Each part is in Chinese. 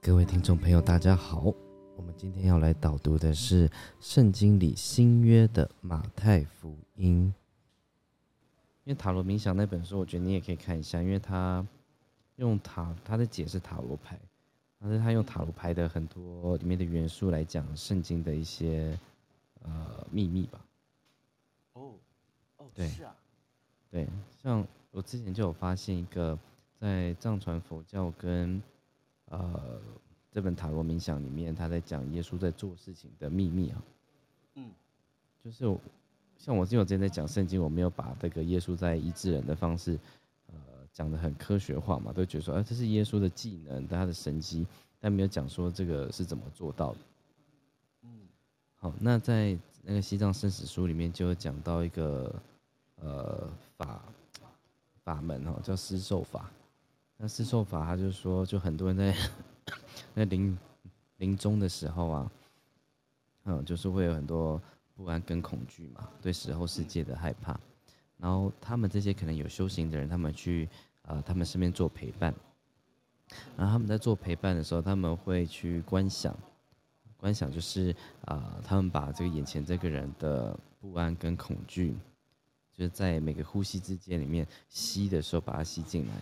各位听众朋友，大家好。我们今天要来导读的是圣经里新约的马太福音。因为塔罗冥想那本书，我觉得你也可以看一下，因为他用塔，他在解释塔罗牌，但是他用塔罗牌的很多里面的元素来讲圣经的一些呃秘密吧。哦，哦，对是啊，对，像我之前就有发现一个，在藏传佛教跟呃这本塔罗冥想里面，他在讲耶稣在做事情的秘密啊。嗯，就是像我，因为我之前在讲圣经，我没有把这个耶稣在医治人的方式，呃，讲的很科学化嘛，都觉得说，哎、这是耶稣的技能，他的神迹，但没有讲说这个是怎么做到的。嗯，好，那在那个西藏生死书里面就有讲到一个呃法法门哦，叫施受法。那施受法，他就说，就很多人在 在临临终的时候啊，嗯，就是会有很多不安跟恐惧嘛，对死后世界的害怕。然后他们这些可能有修行的人，他们去呃他们身边做陪伴，然后他们在做陪伴的时候，他们会去观想。观想就是啊、他们把这个眼前这个人的不安跟恐惧，就是在每个呼吸之间里面吸的时候把它吸进来，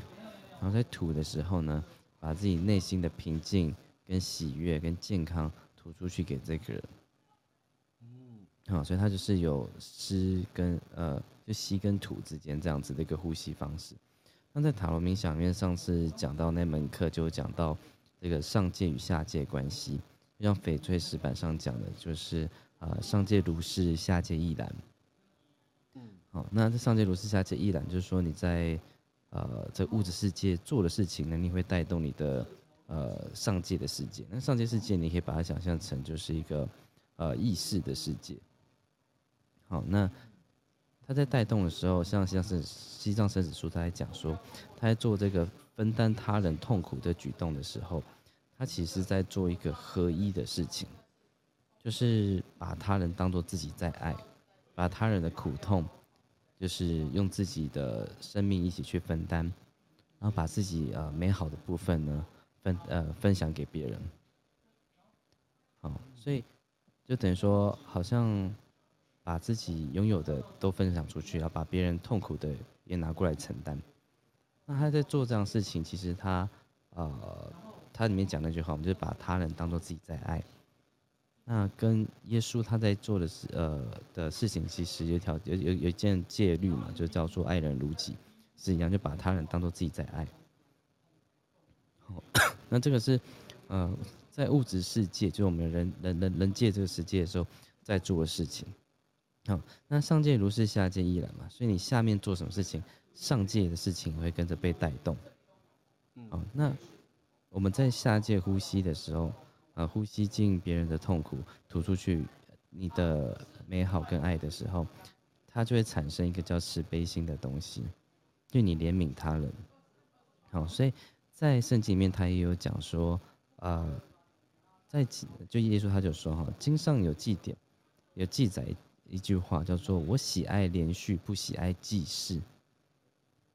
然后在吐的时候呢，把自己内心的平静、跟喜悦、跟健康吐出去给这个人。嗯，好、所以它就是有吸跟呃，就吸跟吐之间这样子的一个呼吸方式。那在塔罗冥想里面，上次讲到那门课就讲到这个上界与下界关系，就像翡翠石板上讲的，就是呃上界如是，下界亦然。那这上界如是，下界亦然，就是说你在呃这物质世界做的事情呢，你会带动你的呃上界的世界。那上界世界，你可以把它想象成就是一个呃意识的世界。好，那他在带动的时候，像像是西藏生死书，他在讲说，他在做这个分担他人痛苦的举动的时候，他其实在做一个合一的事情，就是把他人当做自己在爱，把他人的苦痛，就是用自己的生命一起去分担，然后把自己呃美好的部分呢分呃分享给别人。好，所以就等于说，好像把自己拥有的都分享出去，然后把别人痛苦的也拿过来承担。那他在做这样事情，其实他呃，他里面讲那句话，我们就是把他人当做自己在爱。那跟耶稣他在做的事呃的事情，其实有条有有有一件戒律嘛，就叫做爱人如己，是一样，就把他人当做自己在爱。好，那这个是呃在物质世界，就是我们人人人人界这个世界的时候在做的事情。好，那上界如是，下界亦然嘛，所以你下面做什么事情，上界的事情会跟着被带动。嗯好，那我们在下界呼吸的时候，啊，呼吸进别人的痛苦，吐出去你的美好跟爱的时候，它就会产生一个叫慈悲心的东西，就你怜悯他人。好，所以在圣经里面，他也有讲说，呃，在记就耶稣他就说哈，经上有记点，有记载一句话叫做“我喜爱连续，不喜爱记事”。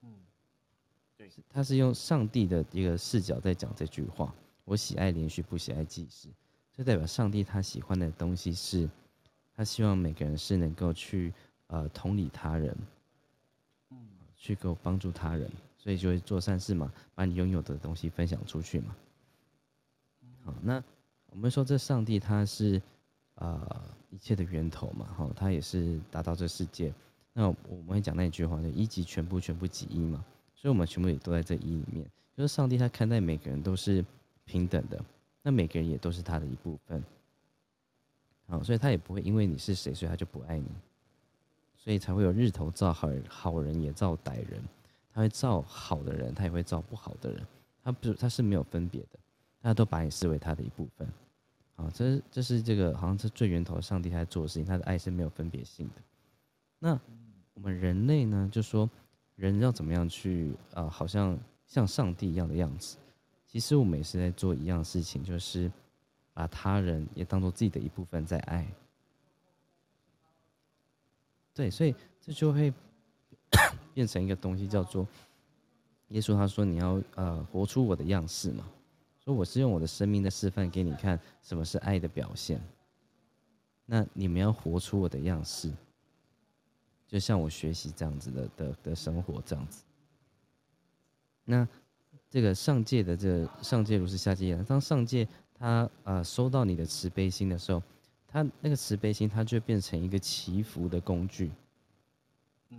嗯，对，他是用上帝的一个视角在讲这句话。我喜爱连续，不喜爱记事，这代表上帝他喜欢的东西是，他希望每个人是能够去呃同理他人，嗯，去够帮助他人，所以就会做善事嘛，把你拥有的东西分享出去嘛。好，那我们说这上帝他是呃一切的源头嘛，哈，他也是达到这世界。那我们会讲那一句话，就一即全部，全部即一嘛。所以我们全部也都在这一里面，就是上帝他看待每个人都是平等的，那每个人也都是他的一部分。好，所以他也不会因为你是谁，所以他就不爱你，所以才会有日头照好人，好人也照歹人，他会照好的人，他也会照不好的人，他不是他是没有分别的，他都把你视为他的一部分。好，这这是这个好像是最源头上帝他在做的事情，他的爱是没有分别性的。那我们人类呢，就说人要怎么样去呃，好像像上帝一样的样子。其实我们也是在做一样事情，就是把他人也当做自己的一部分在爱。对，所以这就会 变成一个东西，叫做耶稣他说你要呃活出我的样式嘛，说我是用我的生命的示范给你看什么是爱的表现。那你们要活出我的样式，就像我学习这样子的的的生活这样子。那这个上界的这个上界如是下界一样，当上界他啊收到你的慈悲心的时候，他那个慈悲心它就变成一个祈福的工具。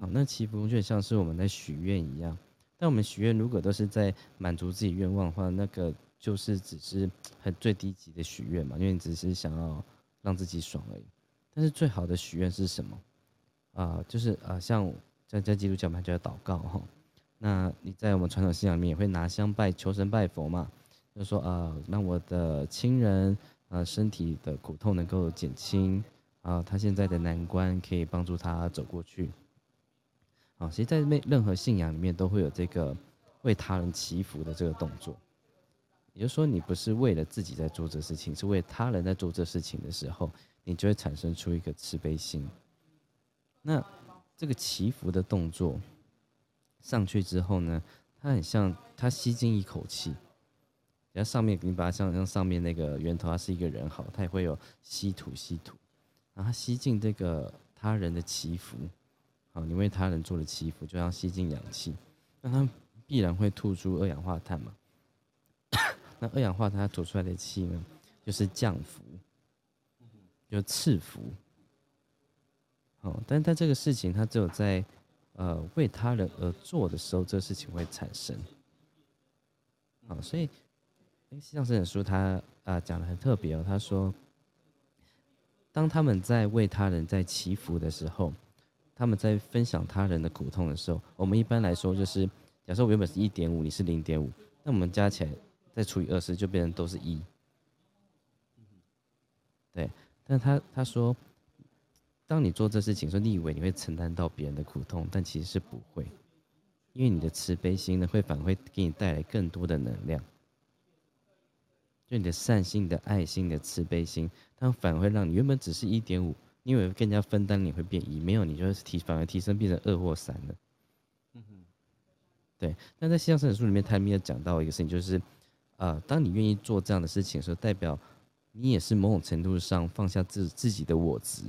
好，那祈福工具像是我们在许愿一样，但我们许愿如果都是在满足自己愿望的话，那个就是只是很最低级的许愿嘛，因为你只是想要。让自己爽而已，但是最好的许愿是什么？啊，就是啊，像在在基督教嘛，就要祷告哈。那你在我们传统信仰里面也会拿香拜求神拜佛嘛，就说啊，让我的亲人啊身体的苦痛能够减轻啊，他现在的难关可以帮助他走过去。啊，其实，在任任何信仰里面都会有这个为他人祈福的这个动作。也就是说，你不是为了自己在做这事情，是为他人在做这事情的时候，你就会产生出一个慈悲心。那这个祈福的动作上去之后呢，它很像它吸进一口气，然后上面你把它想象上面那个源头，它是一个人好，它也会有吸吐吸吐，然后它吸进这个他人的祈福，好，你为他人做了祈福，就要吸进氧气，那它必然会吐出二氧化碳嘛。那二氧化碳吐出来的气呢，就是降福，就赐福。哦，但但这个事情，它只有在呃为他人而做的时候，这个事情会产生。好，所以《西藏这本书》他啊讲的很特别哦。他说，当他们在为他人在祈福的时候，他们在分享他人的苦痛的时候，我们一般来说就是，假设我原本是一点五，你是零点五，那我们加起来。再除以二十，就变成都是一。对，但他他说，当你做这事情，说你以为你会承担到别人的苦痛，但其实是不会，因为你的慈悲心呢，会反而会给你带来更多的能量。就你的善心、的爱心、的慈悲心，它反而会让你原本只是一点五，你以为更加分担，你会变一，没有，你就是提反而提升变成二或三了。嗯哼，对。那在《西藏圣人书》里面，他们有讲到一个事情，就是。啊，当你愿意做这样的事情的时候，代表你也是某种程度上放下自自己的我执。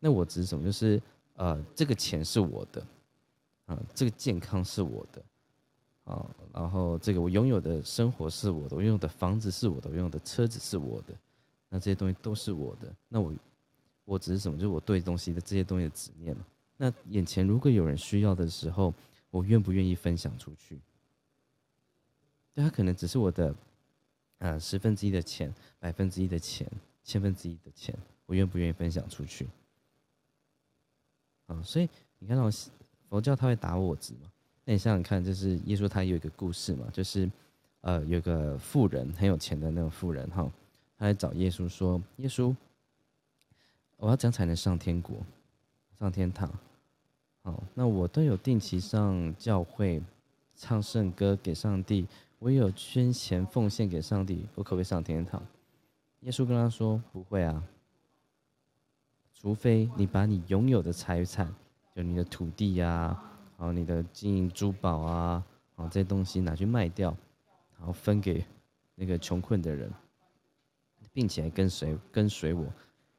那我执什么？就是呃，这个钱是我的，啊，这个健康是我的，啊，然后这个我拥有的生活是我的，我拥有的房子是我的，我拥有的车子是我的，那这些东西都是我的。那我我只是什么？就是我对东西的这些东西的执念嘛。那眼前如果有人需要的时候，我愿不愿意分享出去？对他可能只是我的，呃，十分之一的钱，百分之一的钱，千分之一的钱，我愿不愿意分享出去？啊，所以你看到佛教他会打我执嘛？那你想想看，就是耶稣他有一个故事嘛，就是呃，有个富人很有钱的那种富人哈，他来找耶稣说：“耶稣，我要怎样才能上天国，上天堂？好，那我都有定期上教会，唱圣歌给上帝。”我也有捐钱奉献给上帝，我可不可以上天堂？耶稣跟他说：“不会啊，除非你把你拥有的财产，就你的土地呀，好你的金银珠宝啊，好这些东西拿去卖掉，然后分给那个穷困的人，并且跟随跟随我，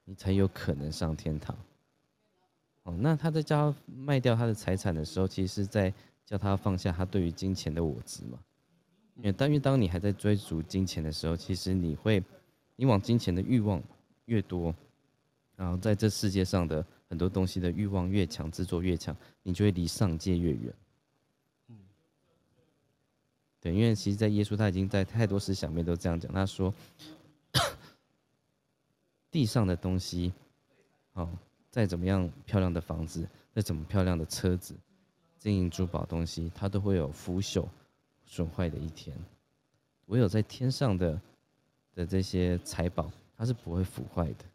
你才有可能上天堂。”哦，那他在叫卖掉他的财产的时候，其实是在叫他放下他对于金钱的我执嘛。因为当因为当你还在追逐金钱的时候，其实你会，你往金钱的欲望越多，然后在这世界上的很多东西的欲望越强，执着越强，你就会离上界越远。嗯，对，因为其实，在耶稣他已经在太多思想面都这样讲，他说，地上的东西，哦，再怎么样漂亮的房子，再怎么漂亮的车子，金银珠宝东西，它都会有腐朽。损坏的一天，唯有在天上的的这些财宝，它是不会腐坏的。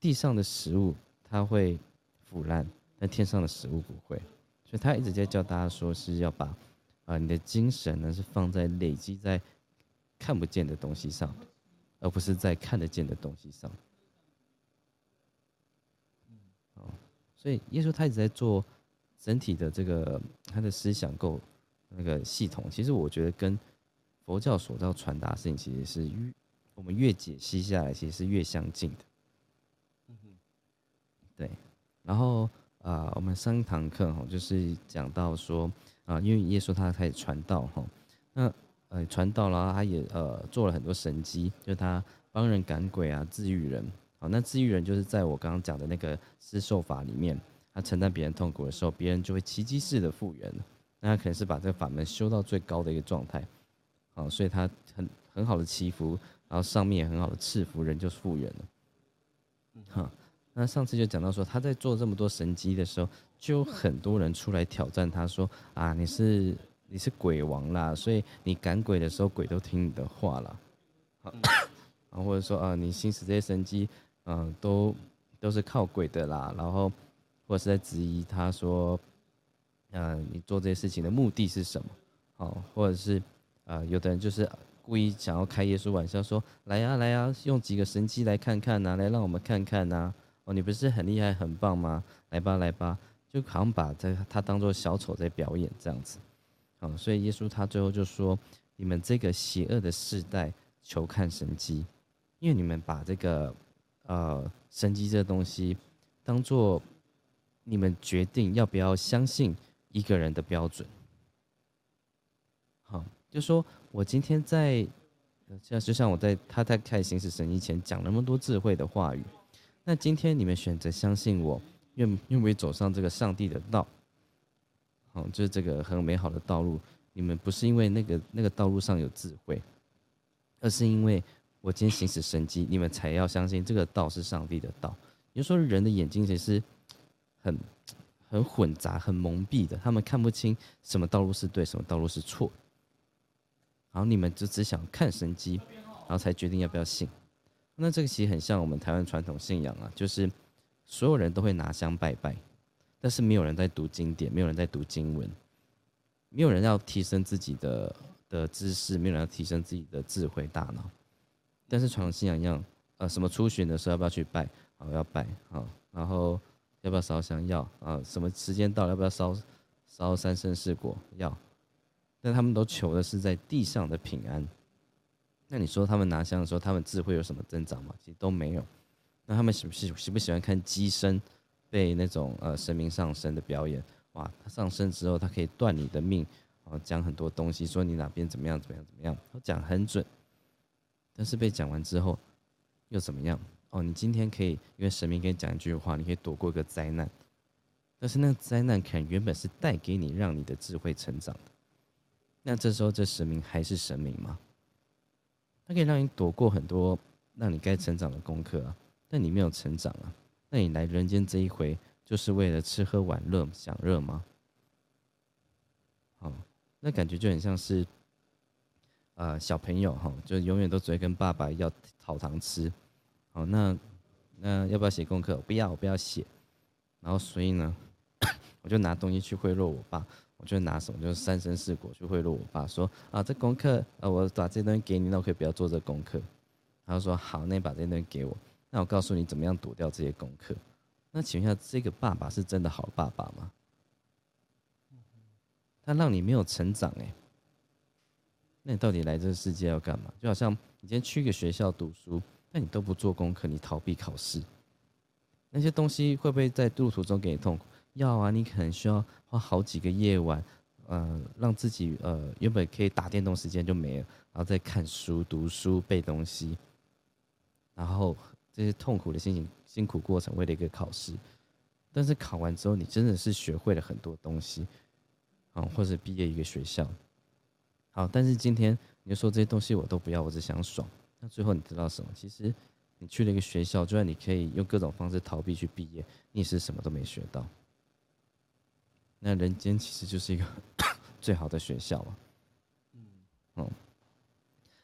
地上的食物它会腐烂，但天上的食物不会。所以他一直在教大家说，是要把啊你的精神呢是放在累积在看不见的东西上，而不是在看得见的东西上。哦，所以耶稣他一直在做整体的这个他的思想构那个系统，其实我觉得跟佛教所要传达的事情，其实是越我们越解析下来，其实是越相近的。对，然后啊、我们上一堂课哈，就是讲到说啊、因为耶稣他开始传道哈，那呃传道了，他也呃做了很多神迹，就是他帮人赶鬼啊，治愈人。好，那治愈人就是在我刚刚讲的那个施受法里面，他承担别人痛苦的时候，别人就会奇迹式的复原了。那他可能是把这个法门修到最高的一个状态，好，所以他很很好的祈福，然后上面也很好的赐福，人就复原了。哈，那上次就讲到说，他在做这么多神机的时候，就有很多人出来挑战他说啊，你是你是鬼王啦，所以你赶鬼的时候，鬼都听你的话啦。好，然后或者说啊，你行使这些神机，嗯、都都是靠鬼的啦。然后或者是在质疑他说，呃，你做这些事情的目的是什么？哦，或者是呃，有的人就是故意想要开耶稣玩笑，说来呀、来呀、用几个神机来看看呐、来让我们看看呐、你不是很厉害很棒吗？来吧来吧，就好像把这他当做小丑在表演这样子。哦，所以耶稣他最后就说：你们这个邪恶的世代，求看神迹，因为你们把这个呃神迹这东西当做你们决定要不要相信一个人的标准。好，就说我今天在，呃像就像我在他在开始行使神迹前讲那么多智慧的话语，那今天你们选择相信我，愿愿不愿意走上这个上帝的道？好，就是这个很美好的道路。你们不是因为那个那个道路上有智慧，而是因为我今天行使神迹，你们才要相信这个道是上帝的道。也就说，人的眼睛其实很很混杂、很蒙蔽的，他们看不清什么道路是对，什么道路是错。然后你们就只想看神迹，然后才决定要不要信。那这个其实很像我们台湾传统信仰啊，就是所有人都会拿香拜拜，但是没有人在读经典，没有人在读经文，没有人要提升自己的的知识，没有人要提升自己的智慧大脑。但是传统信仰一样，呃，什么出巡的时候要不要去拜？好，要拜好，然后要不要烧香？要啊，什么时间到了要不要烧烧三生四果？要。但他们都求的是在地上的平安。那你说他们拿香的时候，他们智慧有什么增长吗？其实都没有。那他们喜不喜喜不喜欢看机身被那种呃神明上身的表演？哇，他上身之后，他可以断你的命，哦，讲很多东西，说你哪边怎么样怎么样怎么样，他讲很准。但是被讲完之后又怎么样？哦，你今天可以因为神明跟你讲一句话，你可以躲过一个灾难。但是那个灾难可能原本是带给你让你的智慧成长的。那这时候这神明还是神明吗？它可以让你躲过很多让你该成长的功课啊，但你没有成长啊，那你来人间这一回就是为了吃喝玩乐享乐吗？好，那感觉就很像是，呃，小朋友哈，就永远都只会跟爸爸要讨糖吃。好，那那要不要写功课？不要，我不要写。然后所以呢，我就拿东西去贿赂我爸。我就拿什么，就是三生四果去贿赂我爸，说啊，这功课，呃，我把这东西给你，那我可以不要做这功课。他就说好，那你把这东西给我，那我告诉你怎么样躲掉这些功课。那请问一下，这个爸爸是真的好爸爸吗？他让你没有成长，哎，那你到底来这个世界要干嘛？就好像你今天去一个学校读书，但你都不做功课，你逃避考试，那些东西会不会在路途中给你痛苦？要啊，你可能需要花好几个夜晚，呃，让自己呃原本可以打电动时间就没了，然后再看书、读书、背东西，然后这些痛苦的心情、辛苦过程，为了一个考试。但是考完之后，你真的是学会了很多东西，啊，或者毕业一个学校。好，但是今天你就说这些东西我都不要，我只想爽。那最后你知道什么？其实你去了一个学校，就算你可以用各种方式逃避去毕业，你也是什么都没学到。那人间其实就是一个 最好的学校嘛。嗯，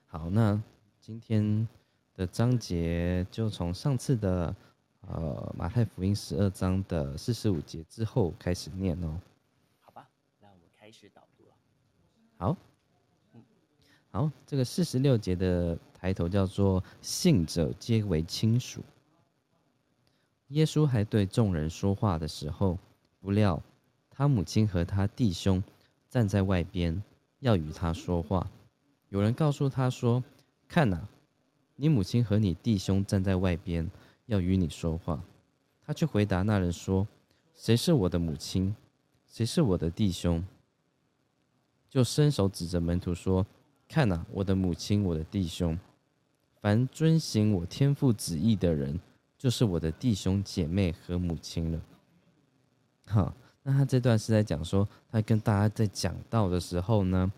好，那今天的章节就从上次的呃马太福音十二章的四十五节之后开始念哦。好吧，那我们开始导读了。好，好，这个四十六节的抬头叫做“信者皆为亲属”。耶稣还对众人说话的时候，不料他母亲和他弟兄站在外边，要与他说话。有人告诉他说：“看哪，你母亲和你弟兄站在外边，要与你说话。”他却回答那人说：“谁是我的母亲？谁是我的弟兄？”就伸手指着门徒说：“看哪，我的母亲，我的弟兄。凡遵行我天父旨意的人，就是我的弟兄姐妹和母亲了。”哈，那他这段是在讲说，他跟大家在讲道的时候呢，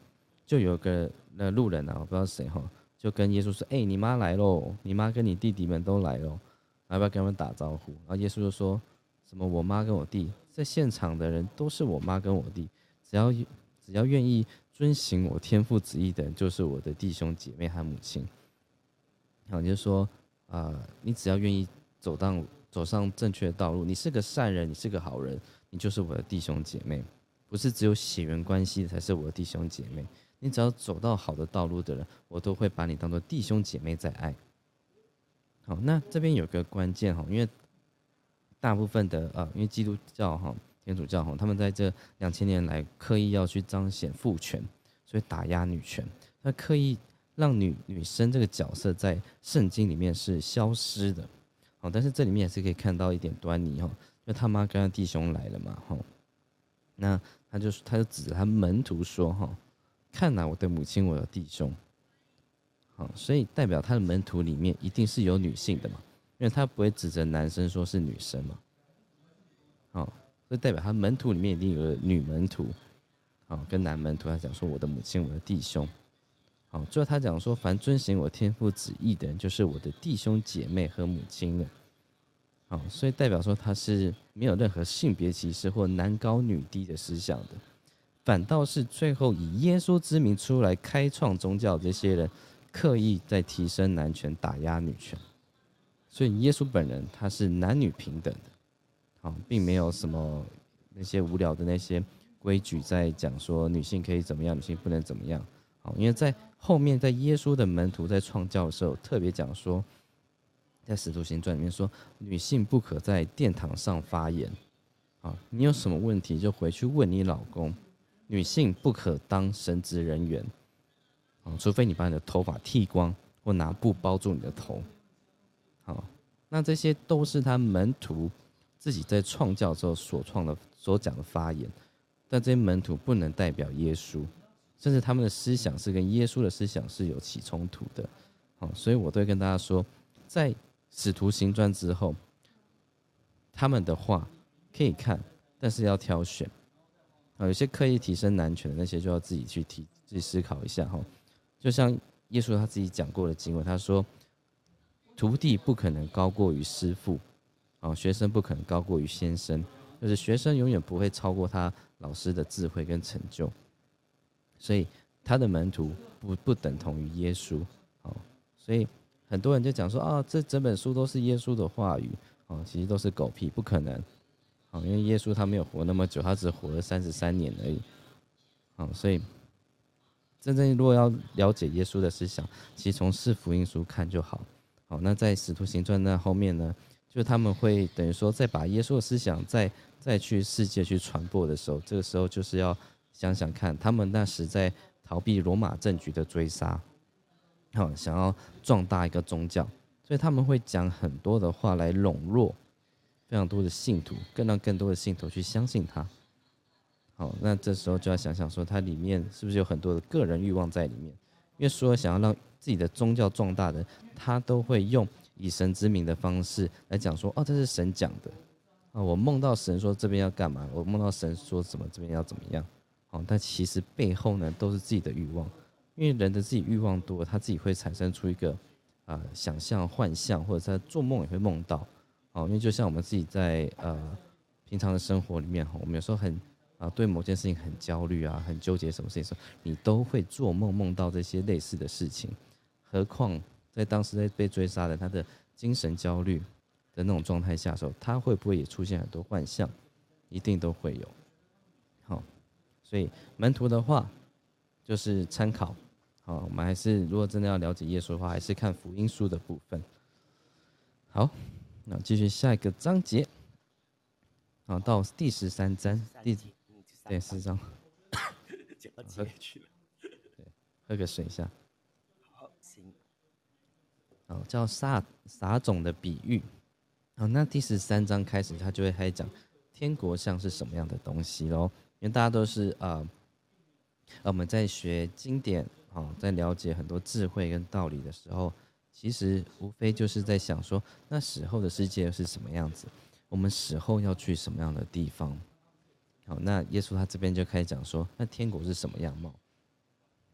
就有个那路人啊，我不知道谁哈，就跟耶稣说：“哎，你妈来喽，你妈跟你弟弟们都来喽，要不要跟他们打招呼？”然后耶稣就说：“什么？我妈跟我弟，在现场的人都是我妈跟我弟，只要只要愿意遵行我天父旨意的人，就是我的弟兄姐妹和母亲。”然后就说啊，你只要愿意走到走上正确的道路，你是个善人，你是个好人。你就是我的弟兄姐妹，不是只有血缘关系才是我的弟兄姐妹。你只要走到好的道路的人，我都会把你当做弟兄姐妹在爱。好，那这边有个关键哈，因为大部分的呃，因为基督教哈、天主教哈，他们在这两千年来刻意要去彰显父权，所以打压女权，那刻意让女女生这个角色在圣经里面是消失的。好，但是这里面也是可以看到一点端倪哈。那他妈跟他弟兄来了嘛，吼，那他就他就指着他门徒说，哈，看呐，我的母亲，我的弟兄，好，所以代表他的门徒里面一定是有女性的嘛，因为他不会指着男生说是女生嘛，好，所以代表他门徒里面一定有个女门徒，好，跟男门徒他讲说我的母亲，我的弟兄，好，最后他讲说，凡遵行我天父旨意的人，就是我的弟兄姐妹和母亲了。好，所以代表说他是没有任何性别歧视或男高女低的思想的，反倒是最后以耶稣之名出来开创宗教这些人，刻意在提升男权、打压女权。所以耶稣本人他是男女平等的，好，并没有什么那些无聊的那些规矩在讲说女性可以怎么样，女性不能怎么样。好，因为在后面在耶稣的门徒在创教的时候特别讲说。在《使徒行传》里面说，女性不可在殿堂上发言。啊，你有什么问题就回去问你老公。女性不可当神职人员。啊，除非你把你的头发剃光，或拿布包住你的头。好，那这些都是他门徒自己在创教之后所创的、所讲的发言。但这些门徒不能代表耶稣，甚至他们的思想是跟耶稣的思想是有起冲突的。好，所以我都会跟大家说，在使徒行传之后，他们的话可以看，但是要挑选啊。有些刻意提升男权的那些，就要自己去提，自己思考一下哈。就像耶稣他自己讲过的经文，他说：“徒弟不可能高过于师傅，啊，学生不可能高过于先生，就是学生永远不会超过他老师的智慧跟成就。所以他的门徒不不等同于耶稣，好，所以。”很多人就讲说啊，这整本书都是耶稣的话语啊，其实都是狗屁，不可能啊，因为耶稣他没有活那么久，他只活了三十三年而已啊，所以真正如果要了解耶稣的思想，其实从四福音书看就好。好，那在使徒行传那后面呢，就他们会等于说再把耶稣的思想再再去世界去传播的时候，这个时候就是要想想看，他们那时在逃避罗马政局的追杀。好，想要壮大一个宗教，所以他们会讲很多的话来笼络非常多的信徒，更让更多的信徒去相信他。好，那这时候就要想想说，它里面是不是有很多的个人欲望在里面？因为所有想要让自己的宗教壮大的，他都会用以神之名的方式来讲说：哦，这是神讲的啊！我梦到神说这边要干嘛？我梦到神说什么这边要怎么样？好，但其实背后呢，都是自己的欲望。因为人的自己欲望多，他自己会产生出一个啊想象、幻象，或者在做梦也会梦到。哦，因为就像我们自己在呃平常的生活里面哈，我们有时候很啊对某件事情很焦虑啊，很纠结什么事情时候，你都会做梦梦到这些类似的事情。何况在当时在被追杀的他的精神焦虑的那种状态下的时候，他会不会也出现很多幻象？一定都会有。好，所以门徒的话就是参考。好，我们还是如果真的要了解耶稣的话，还是看福音书的部分。好，那继续下一个章节。好，到第十三章，第下对，四张，讲 到结去了。喝个水一下。好，行，好，叫撒撒种的比喻。好，那第十三章开始，他就会开始讲天国像是什么样的东西喽。因为大家都是呃，呃我们在学经典，哦，在了解很多智慧跟道理的时候，其实无非就是在想说，那死后的世界是什么样子？我们死后要去什么样的地方？好，那耶稣他这边就开始讲说，那天国是什么样貌？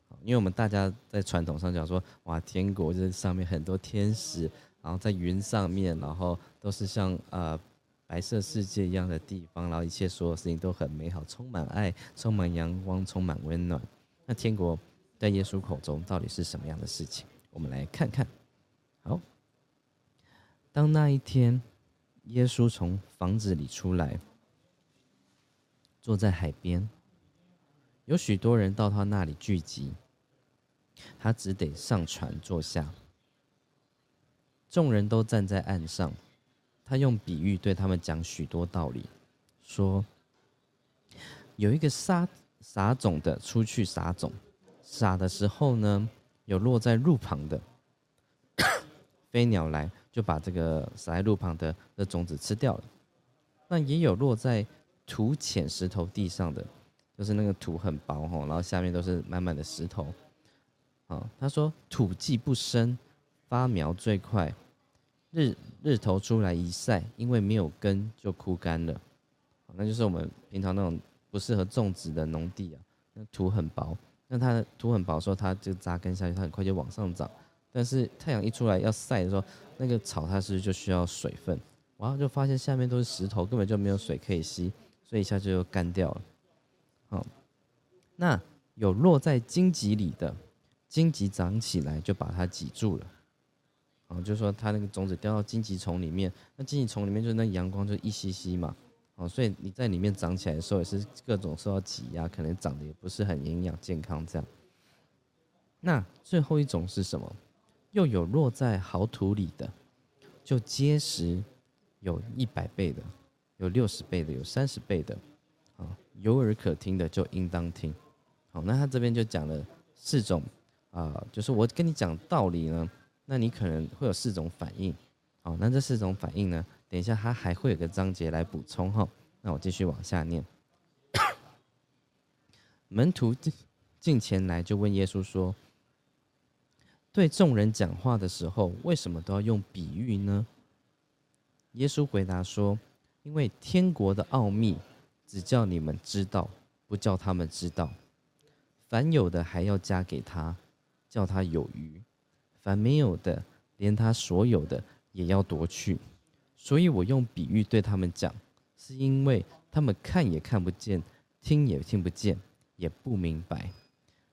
好，因为我们大家在传统上讲说，哇，天国就是上面很多天使，然后在云上面，然后都是像呃白色世界一样的地方，然后一切所有事情都很美好，充满爱，充满阳光，充满温暖。那天国在耶稣口中到底是什么样的事情？我们来看看。好，当那一天，耶稣从房子里出来，坐在海边，有许多人到他那里聚集，他只得上船坐下。众人都站在岸上，他用比喻对他们讲许多道理，说：有一个撒撒种的出去撒种，撒的时候呢，有落在路旁的，飞鸟来就把这个撒在路旁的的种子吃掉了。那也有落在土浅石头地上的，就是那个土很薄吼，然后下面都是满满的石头。啊，他说土既不深，发苗最快，日日头出来一晒，因为没有根就枯干了。那就是我们平常那种不适合种植的农地啊，那土很薄，那它土很薄，的时候它就扎根下去，它很快就往上涨。但是太阳一出来要晒的时候，那个草它是就需要水分？然后就发现下面都是石头，根本就没有水可以吸，所以一下就干掉了。好，那有落在荆棘里的，荆棘长起来就把它挤住了。啊，就说它那个种子掉到荆棘丛里面，那荆棘丛里面就是那阳光就一吸吸嘛。哦，所以你在里面长起来的时候也是各种受到挤压，可能长得也不是很营养健康这样。那最后一种是什么？又有落在好土里的，就结实。有一百倍的，有六十倍的，有三十倍的，啊，有耳可听的就应当听。好，那他这边就讲了四种，啊，就是我跟你讲道理呢，那你可能会有四种反应。好，那这四种反应呢，等一下他还会有个章节来补充哈。那我继续往下念。门徒进前来就问耶稣说：“对众人讲话的时候，为什么都要用比喻呢？”耶稣回答说：“因为天国的奥秘，只叫你们知道，不叫他们知道。凡有的还要加给他，叫他有余；凡没有的，连他所有的也要夺去。所以我用比喻对他们讲，是因为他们看也看不见，听也听不见，也不明白。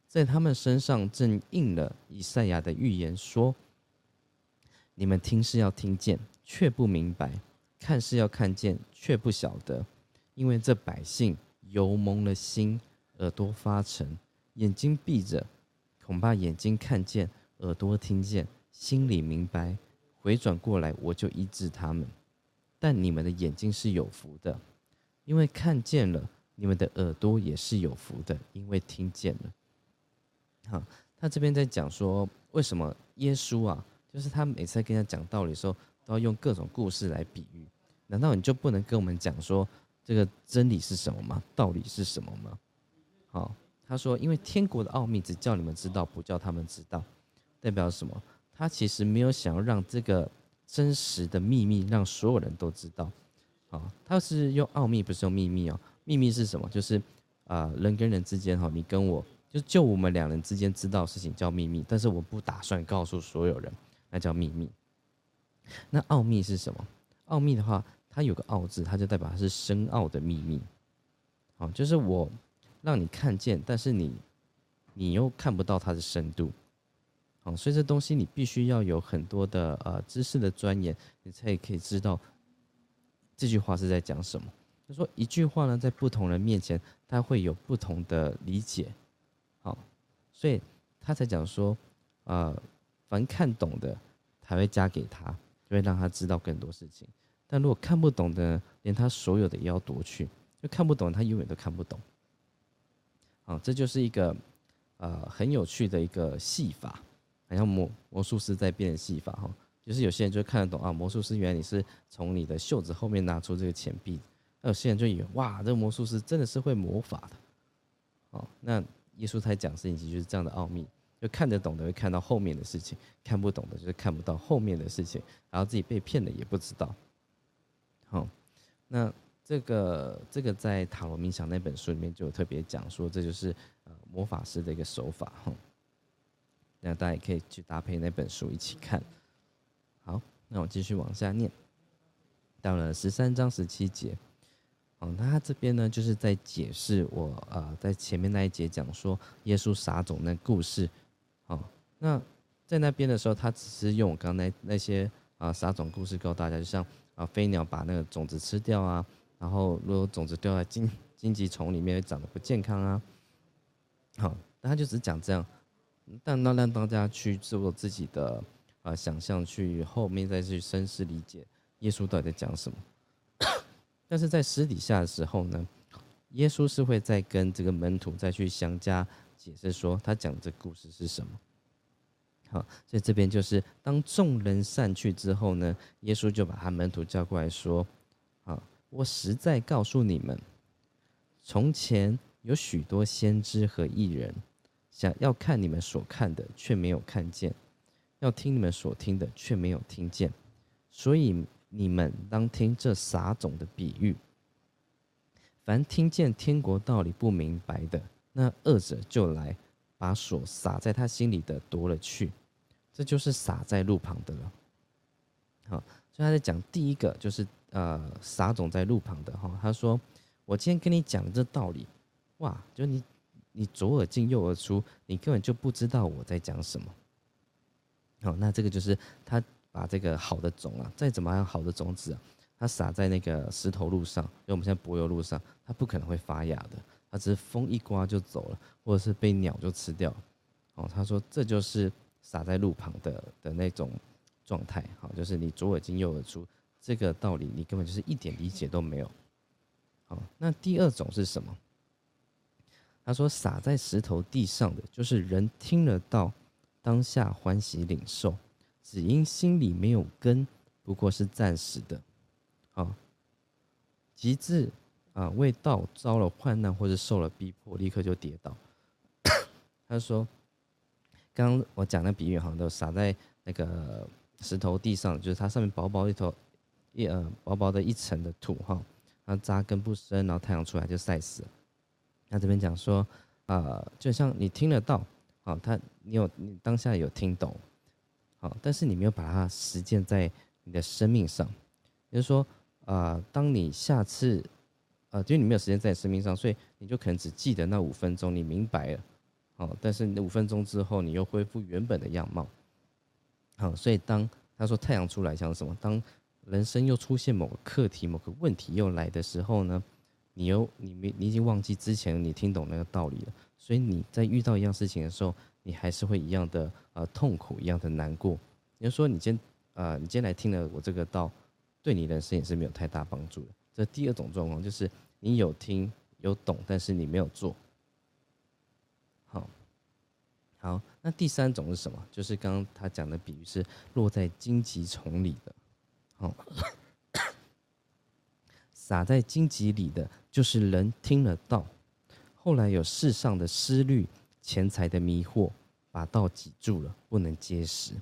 在他们身上正应了以赛亚的预言，说：你们听是要听见。”却不明白，看是要看见，却不晓得，因为这百姓油蒙了心，耳朵发沉，眼睛闭着，恐怕眼睛看见，耳朵听见，心里明白，回转过来，我就医治他们。但你们的眼睛是有福的，因为看见了；你们的耳朵也是有福的，因为听见了。好，他这边在讲说，为什么耶稣啊，就是他每次跟他讲道理的时候。都要用各种故事来比喻，难道你就不能跟我们讲说这个真理是什么吗？道理是什么吗？好，他说，因为天国的奥秘只叫你们知道，不叫他们知道，代表什么？他其实没有想要让这个真实的秘密让所有人都知道。好，他是用奥秘，不是用秘密哦。秘密是什么？就是啊，人跟人之间哈，你跟我就就我们两人之间知道事情叫秘密，但是我不打算告诉所有人，那叫秘密。那奥秘是什么？奥秘的话，它有个“奥”字，它就代表它是深奥的秘密。好，就是我让你看见，但是你你又看不到它的深度。好，所以这东西你必须要有很多的呃知识的钻研，你才可以知道这句话是在讲什么。就说一句话呢，在不同人面前，他会有不同的理解。好，所以他才讲说，呃，凡看懂的，才会加给他。就会让他知道更多事情，但如果看不懂的，连他所有的也要夺去，就看不懂，他永远都看不懂。啊，这就是一个呃很有趣的一个戏法，好像魔魔术师在变戏法哈。就是有些人就看得懂啊，魔术师原来你是从你的袖子后面拿出这个钱币，那有些人就以为哇，这个魔术师真的是会魔法的，哦，那耶稣在讲事情就是这样的奥秘，就看得懂的会看到后面的事情，看不懂的就是看不到后面的事情，然后自己被骗了也不知道。好，那这个这个在塔罗冥想那本书里面就有特别讲说，这就是呃魔法师的一个手法哈。那大家也可以去搭配那本书一起看。好，那我继续往下念，到了十三章十七节，哦，那他这边呢就是在解释我呃在前面那一节讲说耶稣撒种那故事，哦，那在那边的时候，他只是用我刚那那些啊撒种故事告诉大家，就像啊飞鸟把那个种子吃掉啊，然后如果种子掉在荆荆棘丛里面，长得不健康啊，好，那他就只讲这样，但那让大家去做自己的。啊，想象去后面再去深思理解耶稣到底在讲什么。但是在私底下的时候呢，耶稣是会在跟这个门徒再去详加解释说他讲这故事是什么。好，所以这边就是当众人散去之后呢，耶稣就把他门徒叫过来说：“啊，我实在告诉你们，从前有许多先知和艺人，想要看你们所看的，却没有看见。”要听你们所听的，却没有听见，所以你们当听这撒种的比喻。凡听见天国道理不明白的，那恶者就来把所撒在他心里的夺了去，这就是撒在路旁的了。好，所以他在讲第一个就是呃撒种在路旁的哈。他说：“我今天跟你讲这道理，哇，就你你左耳进右耳出，你根本就不知道我在讲什么。”好，那这个就是他把这个好的种啊，再怎么样好的种子啊，它撒在那个石头路上，因为我们现在柏油路上，它不可能会发芽的，它只是风一刮就走了，或者是被鸟就吃掉。哦，他说这就是撒在路旁的的那种状态。好，就是你左耳进右耳出，这个道理你根本就是一点理解都没有。好，那第二种是什么？他说撒在石头地上的，就是人听了到。当下欢喜领受，只因心里没有根，不过是暂时的。啊，极致啊，为道遭了患难或者受了逼迫，立刻就跌倒。他说：“刚刚我讲的比喻，好像都撒在那个石头地上，就是它上面薄薄一头一呃薄薄的一层的土哈，然后扎根不深，然后太阳出来就晒死了。那这边讲说，啊，就像你听得到。”好，他你有你当下有听懂，好，但是你没有把它实践在你的生命上，也就是说，啊，当你下次，啊，因为你没有时间在你生命上，所以你就可能只记得那五分钟，你明白了，好，但是那五分钟之后，你又恢复原本的样貌，好，所以当他说太阳出来像什么？当人生又出现某个课题、某个问题又来的时候呢？你又你没你已经忘记之前你听懂那个道理了。所以你在遇到一样事情的时候，你还是会一样的呃痛苦，一样的难过。你就说，你今呃你今天来听了我这个道，对你人生也是没有太大帮助的。这第二种状况就是你有听有懂，但是你没有做。好，好，那第三种是什么？就是刚刚他讲的比喻是落在荆棘丛里的。好，撒在荆棘里的就是人听了道。后来有世上的思虑、钱财的迷惑，把道挤住了，不能结实。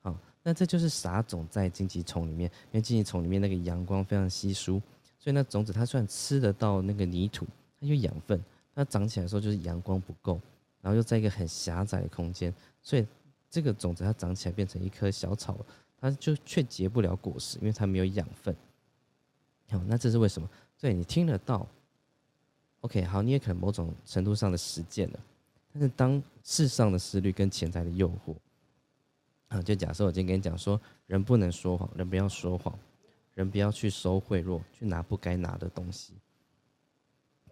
好，那这就是撒种在荆棘丛里面，因为荆棘丛里面那个阳光非常稀疏，所以那种子它虽然吃得到那个泥土，它有养分，它长起来的时候就是阳光不够，然后又在一个很狭窄的空间，所以这个种子它长起来变成一棵小草，它就却结不了果实，因为它没有养分。好，那这是为什么？对你听得到。OK，好，你也可能某种程度上的实践了，但是当世上的思虑跟潜在的诱惑，啊，就假设我今天跟你讲说，人不能说谎，人不要说谎，人不要去收贿赂，去拿不该拿的东西。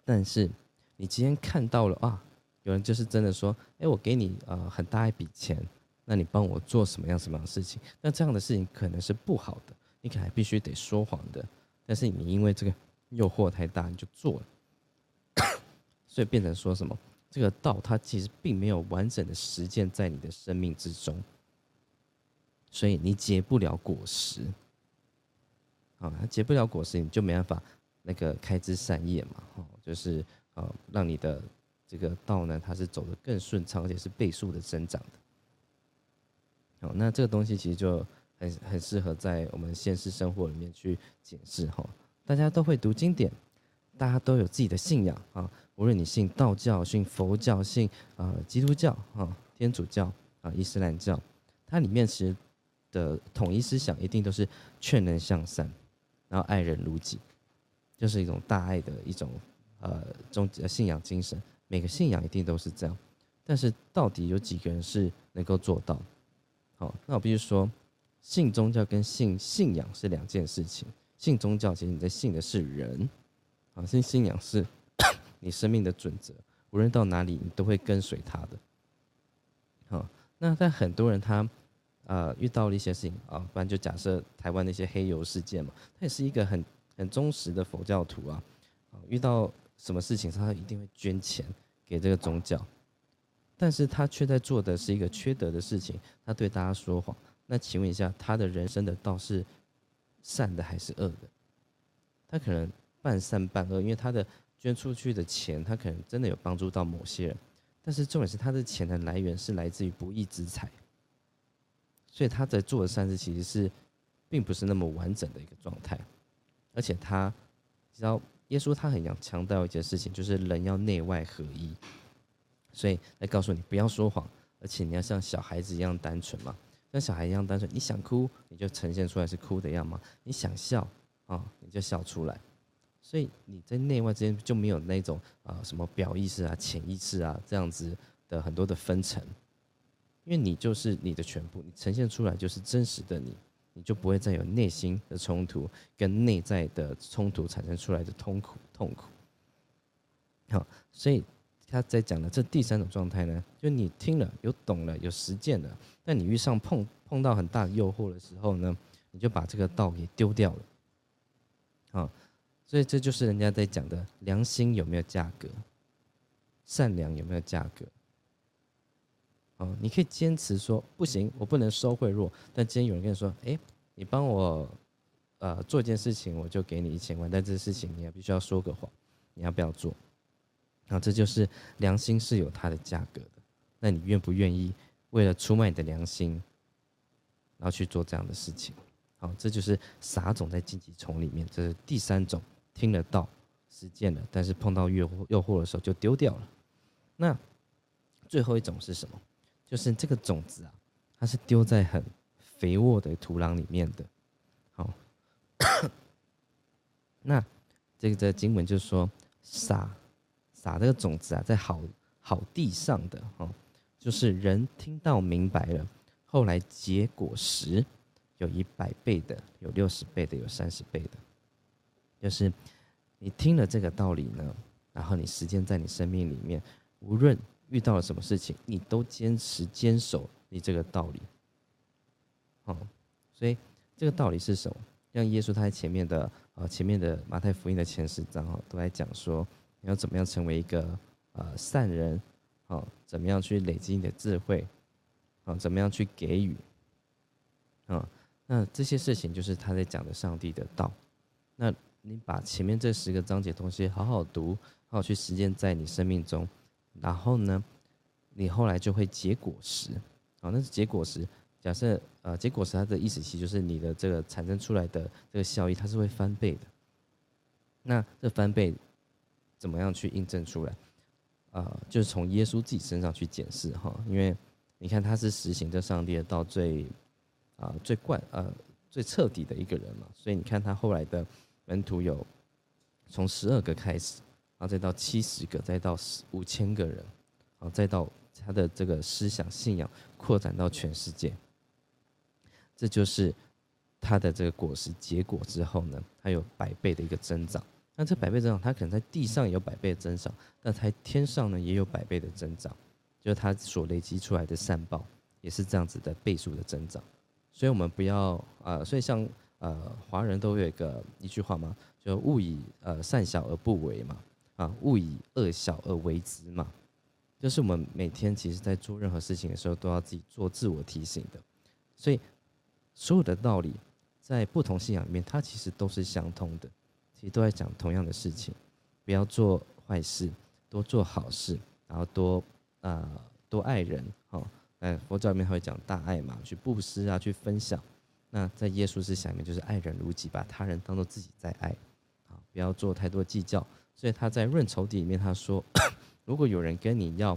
但是你今天看到了啊，有人就是真的说，哎，我给你呃很大一笔钱，那你帮我做什么样什么样的事情？那这样的事情可能是不好的，你可能必须得说谎的。但是你因为这个诱惑太大，你就做了。所以变成说什么这个道它其实并没有完整的实践在你的生命之中，所以你结不了果实。啊，结不了果实，你就没办法那个开枝散叶嘛，哦，就是啊，让你的这个道呢，它是走得更顺畅，而且是倍数的增长的。好，那这个东西其实就很很适合在我们现实生活里面去解释哈。大家都会读经典，大家都有自己的信仰啊，无论你信道教、信佛教、信啊基督教啊天主教啊伊斯兰教，它里面其实的统一思想一定都是劝人向善。然后爱人如己，就是一种大爱的一种呃宗信仰精神。每个信仰一定都是这样，但是到底有几个人是能够做到？好，那我必须说，信宗教跟信信仰是两件事情。信宗教其实你在信的是人，啊，信信仰是 你生命的准则，无论到哪里你都会跟随他的。好，那但很多人他。呃，遇到了一些事情啊，不然就假设台湾那些黑油事件嘛，他也是一个很很忠实的佛教徒啊，啊，遇到什么事情他一定会捐钱给这个宗教，但是他却在做的是一个缺德的事情，他对大家说谎。那请问一下，他的人生的道是善的还是恶的？他可能半善半恶，因为他的捐出去的钱，他可能真的有帮助到某些人，但是重点是他的钱的来源是来自于不义之财。所以他在做的善事其实是，并不是那么完整的一个状态，而且他，知道耶稣他很要强调一件事情，就是人要内外合一，所以来告诉你不要说谎，而且你要像小孩子一样单纯嘛，像小孩一样单纯，你想哭你就呈现出来是哭的样嘛，你想笑啊你就笑出来，所以你在内外之间就没有那种啊什么表意识啊潜意识啊这样子的很多的分层。因为你就是你的全部，你呈现出来就是真实的你，你就不会再有内心的冲突跟内在的冲突产生出来的痛苦痛苦。好，所以他在讲的这第三种状态呢，就你听了有懂了有实践了，但你遇上碰碰到很大的诱惑的时候呢，你就把这个道给丢掉了。好，所以这就是人家在讲的良心有没有价格，善良有没有价格。哦，你可以坚持说不行，我不能收贿赂。但今天有人跟你说，哎，你帮我，呃，做一件事情，我就给你一千万。但这事情你也必须要说个谎，你要不要做？然后这就是良心是有它的价格的。那你愿不愿意为了出卖你的良心，然后去做这样的事情？好，这就是撒种在荆棘丛里面，这是第三种听得到、实践了，但是碰到诱惑诱惑的时候就丢掉了。那最后一种是什么？就是这个种子啊，它是丢在很肥沃的土壤里面的。好，那这个在经文就说，撒撒这个种子啊，在好好地上的哦，就是人听到明白了，后来结果时，有一百倍的，有六十倍的，有三十倍的。就是你听了这个道理呢，然后你实践在你生命里面，无论。遇到了什么事情，你都坚持坚守你这个道理，好，所以这个道理是什么？像耶稣他在前面的呃前面的马太福音的前十章哈，都在讲说你要怎么样成为一个呃善人，好，怎么样去累积你的智慧，好，怎么样去给予，啊，那这些事情就是他在讲的上帝的道。那你把前面这十个章节东西好好读，好好去实践在你生命中。然后呢，你后来就会结果实，好，那是结果实。假设呃，结果实它的意思其实就是你的这个产生出来的这个效益，它是会翻倍的。那这翻倍怎么样去印证出来？啊，就是从耶稣自己身上去检视哈，因为你看他是实行这上帝的道最啊最贯呃最彻底的一个人嘛，所以你看他后来的门徒有从十二个开始。然后再到七十个，再到五千个人，然后再到他的这个思想信仰扩展到全世界，这就是他的这个果实结果之后呢，他有百倍的一个增长。那这百倍增长，它可能在地上有百倍的增长，那在天上呢也有百倍的增长，就是它所累积出来的善报也是这样子的倍数的增长。所以我们不要啊，所以像呃华人都有一个一句话嘛，就勿以呃善小而不为嘛。啊，勿以恶小而为之嘛。就是我们每天其实在做任何事情的时候，都要自己做自我提醒的。所以所有的道理，在不同信仰里面，它其实都是相通的，其实都在讲同样的事情：不要做坏事，多做好事，然后多啊多爱人。好，嗯佛教里面还会讲大爱嘛，去布施啊，去分享。那在耶稣思想里面，就是爱人如己，把他人当做自己在爱。啊，不要做太多计较。所以他在润仇敌里面，他说。如果有人跟你要，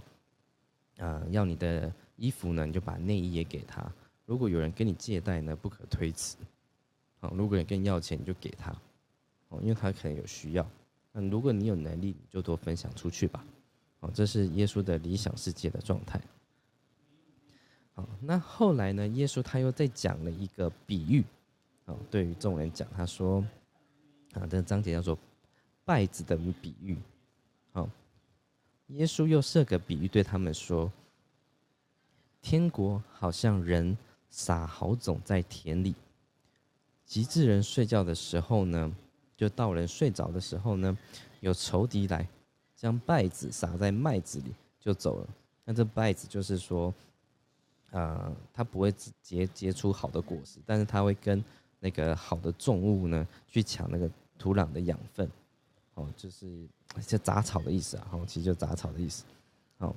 呃，要你的衣服呢，你就把内衣也给他。如果有人跟你借贷呢，不可推辞。好，如果有人跟你要钱，你就给他，哦，因为他可能有需要。那如果你有能力，你就多分享出去吧。哦，这是耶稣的理想世界的状态。好，那后来呢，耶稣他又再讲了一个比喻，哦，对于众人讲，他说，啊，这个章节叫做稗子的比喻，好。耶稣又设个比喻对他们说：“天国好像人撒好种在田里，极致人睡觉的时候呢，就到人睡着的时候呢，有仇敌来，将稗子撒在麦子里就走了。那这稗子就是说，呃，它不会结结出好的果实，但是它会跟那个好的重物呢去抢那个土壤的养分，哦，就是。”就杂草的意思啊，好，其实就杂草的意思。好，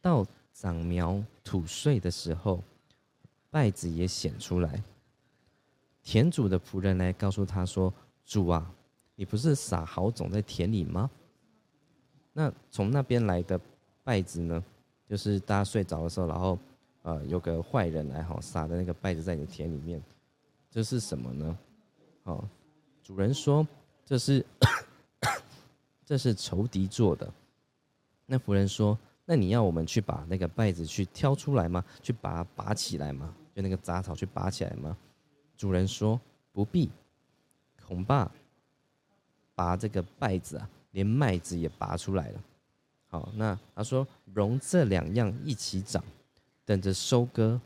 到长苗吐穗的时候，稗子也显出来。田主的仆人来告诉他说：“主啊，你不是撒好种在田里吗？那从那边来的稗子呢？就是大家睡着的时候，然后呃有个坏人来哈撒的那个稗子在你的田里面，这是什么呢？好，主人说这是。”这是仇敌做的。那仆人说：“那你要我们去把那个稗子去挑出来吗？去把它拔起来吗？就那个杂草去拔起来吗？”主人说：“不必，恐怕拔这个稗子啊，连麦子也拔出来了。”好，那他说：“容这两样一起长，等着收割。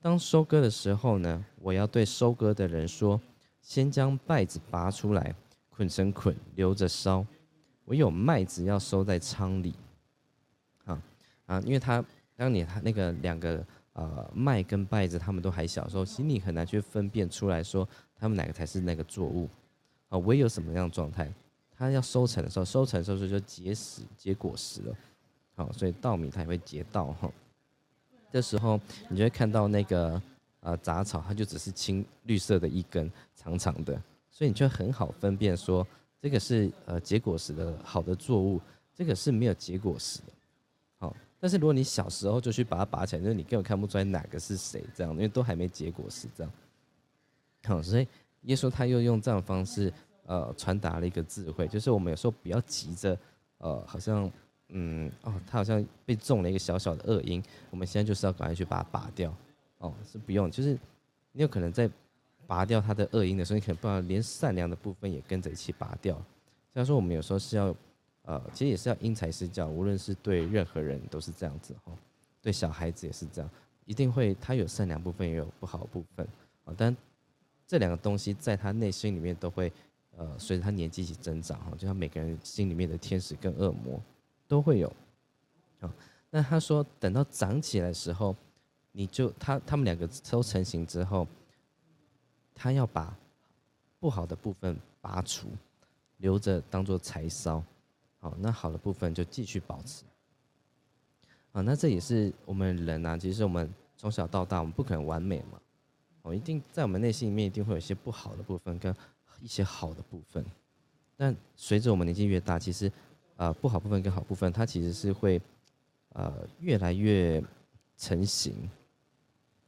当收割的时候呢，我要对收割的人说：先将稗子拔出来，捆成捆，留着烧。”我有麦子要收在仓里，啊啊，因为他当你他那个两个呃麦跟稗子他们都还小时候，心里很难去分辨出来说他们哪个才是那个作物，啊，唯有什么样状态，他要收成的时候，收成的时候就结实结果实了，好，所以稻米它也会结稻哈，这时候你就会看到那个呃杂草，它就只是青绿色的一根长长的，所以你就很好分辨说。这个是呃结果时的好的作物，这个是没有结果时的，好。但是如果你小时候就去把它拔起来，就是你根本看不出来哪个是谁这样，因为都还没结果时这样。好，所以耶稣他又用这样的方式呃传达了一个智慧，就是我们有时候不要急着呃好像嗯哦他好像被中了一个小小的恶因，我们现在就是要赶快去把它拔掉哦是不用，就是你有可能在。拔掉他的恶因的时候，你可能不知道连善良的部分也跟着一起拔掉。虽然说我们有时候是要，呃，其实也是要因材施教，无论是对任何人都是这样子哈，对小孩子也是这样，一定会他有善良部分，也有不好的部分啊。但这两个东西在他内心里面都会，呃，随着他年纪一起增长哈，就像每个人心里面的天使跟恶魔都会有。那他说等到长起来的时候，你就他他们两个都成型之后。他要把不好的部分拔除，留着当做柴烧，好，那好的部分就继续保持。啊，那这也是我们人啊，其实我们从小到大，我们不可能完美嘛，哦，一定在我们内心里面一定会有一些不好的部分跟一些好的部分。但随着我们年纪越大，其实啊，不好部分跟好部分，它其实是会呃越来越成型，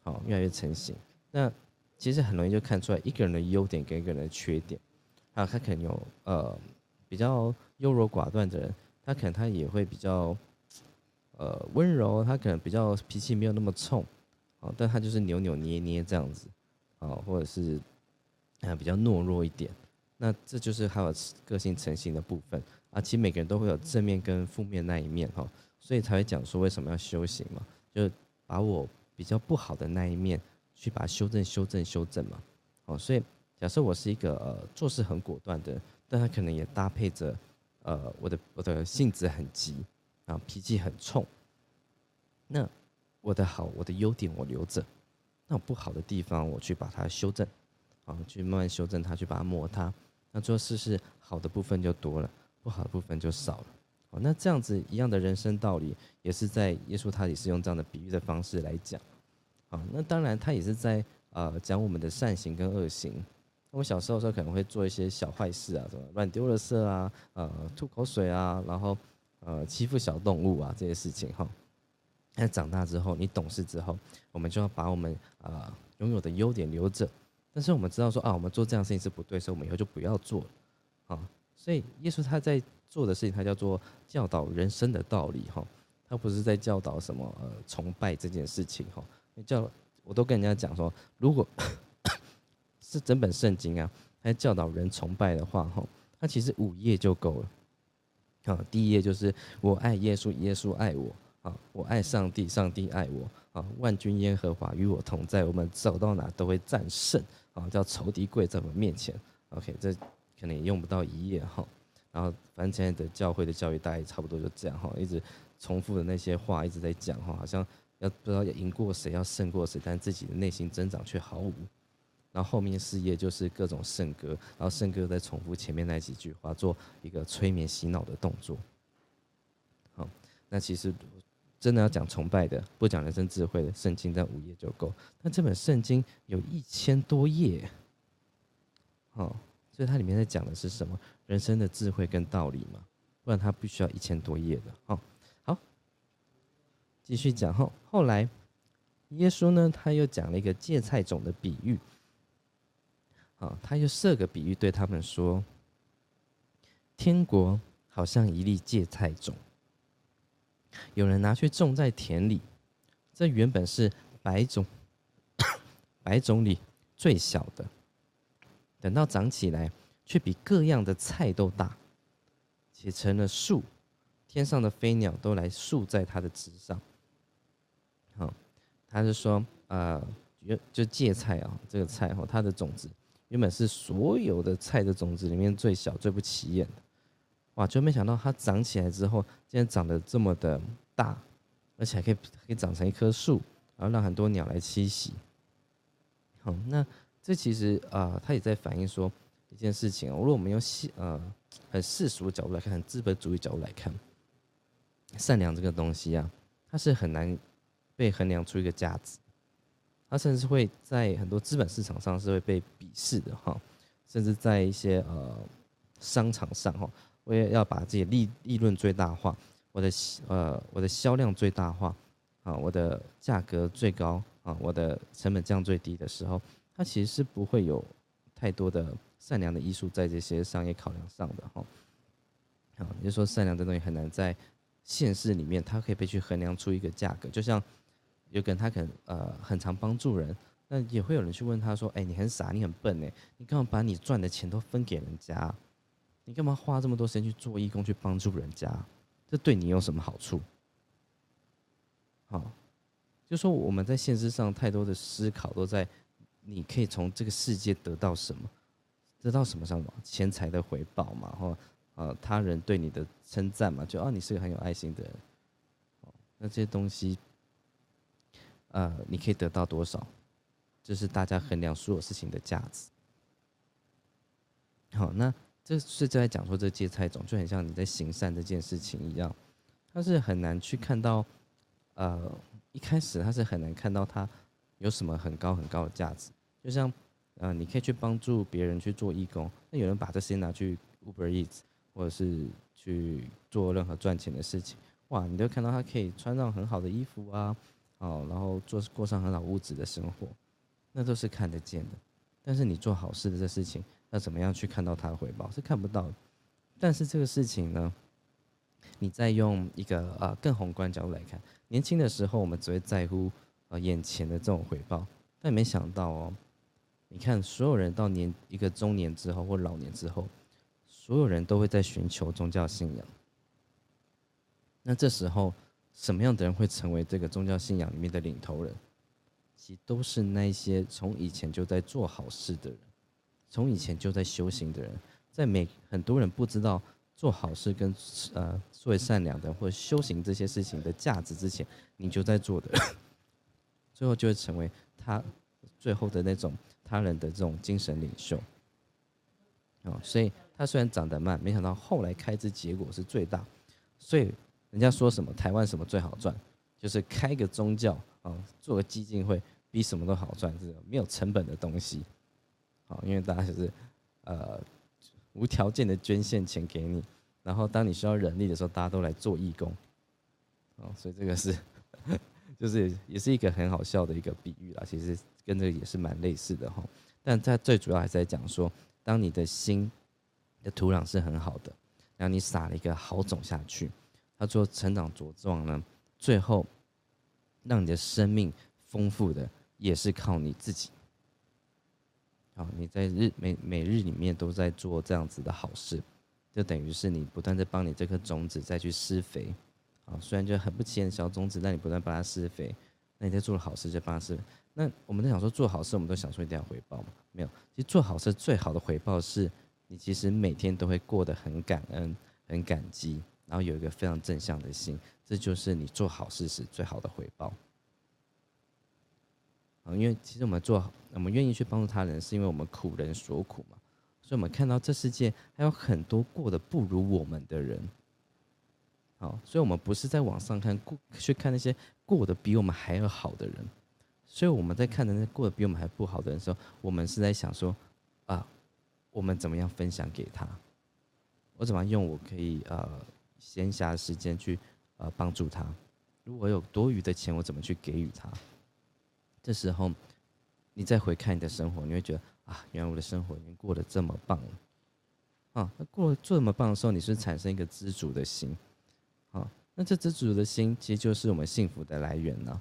好，越来越成型。那其实很容易就看出来一个人的优点跟一个人的缺点，啊，他可能有呃比较优柔寡断的人，他可能他也会比较呃温柔，他可能比较脾气没有那么冲，哦，但他就是扭扭捏捏这样子，哦，或者是啊比较懦弱一点，那这就是还有个性成型的部分啊。其实每个人都会有正面跟负面那一面哈，所以才会讲说为什么要修行嘛，就把我比较不好的那一面。去把它修正、修正、修正嘛，哦，所以假设我是一个呃做事很果断的，但他可能也搭配着呃我的我的性子很急，啊，脾气很冲。那我的好，我的优点我留着，那我不好的地方我去把它修正，啊，去慢慢修正它，去把它磨它。那做事是好的部分就多了，不好的部分就少了。哦，那这样子一样的人生道理，也是在耶稣他也是用这样的比喻的方式来讲。啊，那当然他也是在呃讲我们的善行跟恶行。我小时候时候可能会做一些小坏事啊，什么乱丢了色啊，呃吐口水啊，然后呃欺负小动物啊这些事情哈。那长大之后，你懂事之后，我们就要把我们啊拥有的优点留着。但是我们知道说啊，我们做这样事情是不对，所以我们以后就不要做了。啊，所以耶稣他在做的事情，他叫做教导人生的道理哈。他不是在教导什么呃崇拜这件事情哈。教我都跟人家讲说，如果 是整本圣经啊，来教导人崇拜的话哈，他其实五页就够了。啊，第一页就是我爱耶稣，耶稣爱我。啊，我爱上帝，上帝爱我。万军耶和华与我同在，我们走到哪都会战胜。啊，叫仇敌跪在我们面前。OK，这可能也用不到一页哈。然后，反正现在的教会的教育大概差不多就这样哈，一直重复的那些话一直在讲哈，好像要不知道要赢过谁，要胜过谁，但自己的内心增长却毫无。然后后面事业就是各种圣歌，然后圣歌再重复前面那几句话，做一个催眠洗脑的动作。好，那其实真的要讲崇拜的，不讲人生智慧的，圣经在五页就够。那这本圣经有一千多页，哦，所以它里面在讲的是什么？人生的智慧跟道理嘛，不然它不需要一千多页的。好，好，继续讲后，后来耶稣呢，他又讲了一个芥菜种的比喻。啊，他又设个比喻对他们说：“天国好像一粒芥菜种，有人拿去种在田里。这原本是百种 百种里最小的，等到长起来，却比各样的菜都大，且成了树，天上的飞鸟都来宿在它的枝上。”好，他是说，呃，就就芥菜啊，这个菜哈，它的种子。原本是所有的菜的种子里面最小、最不起眼的，哇！就没想到它长起来之后，竟然长得这么的大，而且还可以可以长成一棵树，然后让很多鸟来栖息。好，那这其实啊，它也在反映说一件事情哦。如果我们用世呃很世俗的角度来看，很资本主义角度来看，善良这个东西啊，它是很难被衡量出一个价值。它甚至会在很多资本市场上是会被鄙视的哈，甚至在一些呃商场上哈，我也要把自己利利润最大化，我的呃我的销量最大化啊，我的价格最高啊，我的成本降最低的时候，它其实是不会有太多的善良的艺术在这些商业考量上的哈。啊，也就说善良这东西很难在现实里面，它可以被去衡量出一个价格，就像。有个人他可能呃很常帮助人，那也会有人去问他说：“哎，你很傻，你很笨哎，你干嘛把你赚的钱都分给人家？你干嘛花这么多时间去做义工去帮助人家？这对你有什么好处？”好，就说我们在现实上太多的思考都在你可以从这个世界得到什么，得到什么上么钱财的回报嘛，或呃他人对你的称赞嘛，就啊你是个很有爱心的人，哦，那这些东西。呃，你可以得到多少？这是大家衡量所有事情的价值。好，那这是在讲说这芥菜种就很像你在行善这件事情一样，它是很难去看到，呃，一开始它是很难看到它有什么很高很高的价值。就像，呃，你可以去帮助别人去做义工，那有人把这些拿去 Uber Eats 或者是去做任何赚钱的事情，哇，你就看到他可以穿上很好的衣服啊。哦，然后做过上很好物质的生活，那都是看得见的。但是你做好事的这事情，要怎么样去看到它的回报是看不到的。但是这个事情呢，你再用一个呃更宏观角度来看，年轻的时候我们只会在乎呃眼前的这种回报，但没想到哦，你看所有人到年一个中年之后或老年之后，所有人都会在寻求宗教信仰。那这时候。什么样的人会成为这个宗教信仰里面的领头人？其实都是那些从以前就在做好事的人，从以前就在修行的人。在每很多人不知道做好事跟呃作为善良的或修行这些事情的价值之前，你就在做的，最后就会成为他最后的那种他人的这种精神领袖。哦，所以他虽然长得慢，没想到后来开支结果是最大。所以人家说什么台湾什么最好赚，就是开个宗教啊，做个基金会，比什么都好赚，这个没有成本的东西。好，因为大家就是呃无条件的捐献钱给你，然后当你需要人力的时候，大家都来做义工。哦，所以这个是 就是也是一个很好笑的一个比喻啦，其实跟这个也是蛮类似的哈。但它最主要还是在讲说。当你的心的土壤是很好的，然后你撒了一个好种下去，它做成长茁壮呢，最后让你的生命丰富的也是靠你自己。啊，你在日每每日里面都在做这样子的好事，就等于是你不断在帮你这颗种子再去施肥。啊，虽然就很不起眼的小种子，但你不断帮它施肥，那你在做了好事就帮它施肥。那我们在想说做好事，我们都想说一定要回报嘛？没有，其实做好事最好的回报是你其实每天都会过得很感恩、很感激，然后有一个非常正向的心，这就是你做好事时最好的回报。因为其实我们做，我们愿意去帮助他人，是因为我们苦人所苦嘛，所以我们看到这世界还有很多过得不如我们的人。好，所以我们不是在网上看过去看那些过得比我们还要好的人。所以我们在看的那过得比我们还不好的人时候，我们是在想说，啊，我们怎么样分享给他？我怎么用我可以呃闲暇时间去呃帮助他？如果有多余的钱，我怎么去给予他？这时候，你再回看你的生活，你会觉得啊，原来我的生活已经过得这么棒了。啊，那过得这么棒的时候，你是产生一个知足的心。啊，那这知足的心，其实就是我们幸福的来源呢。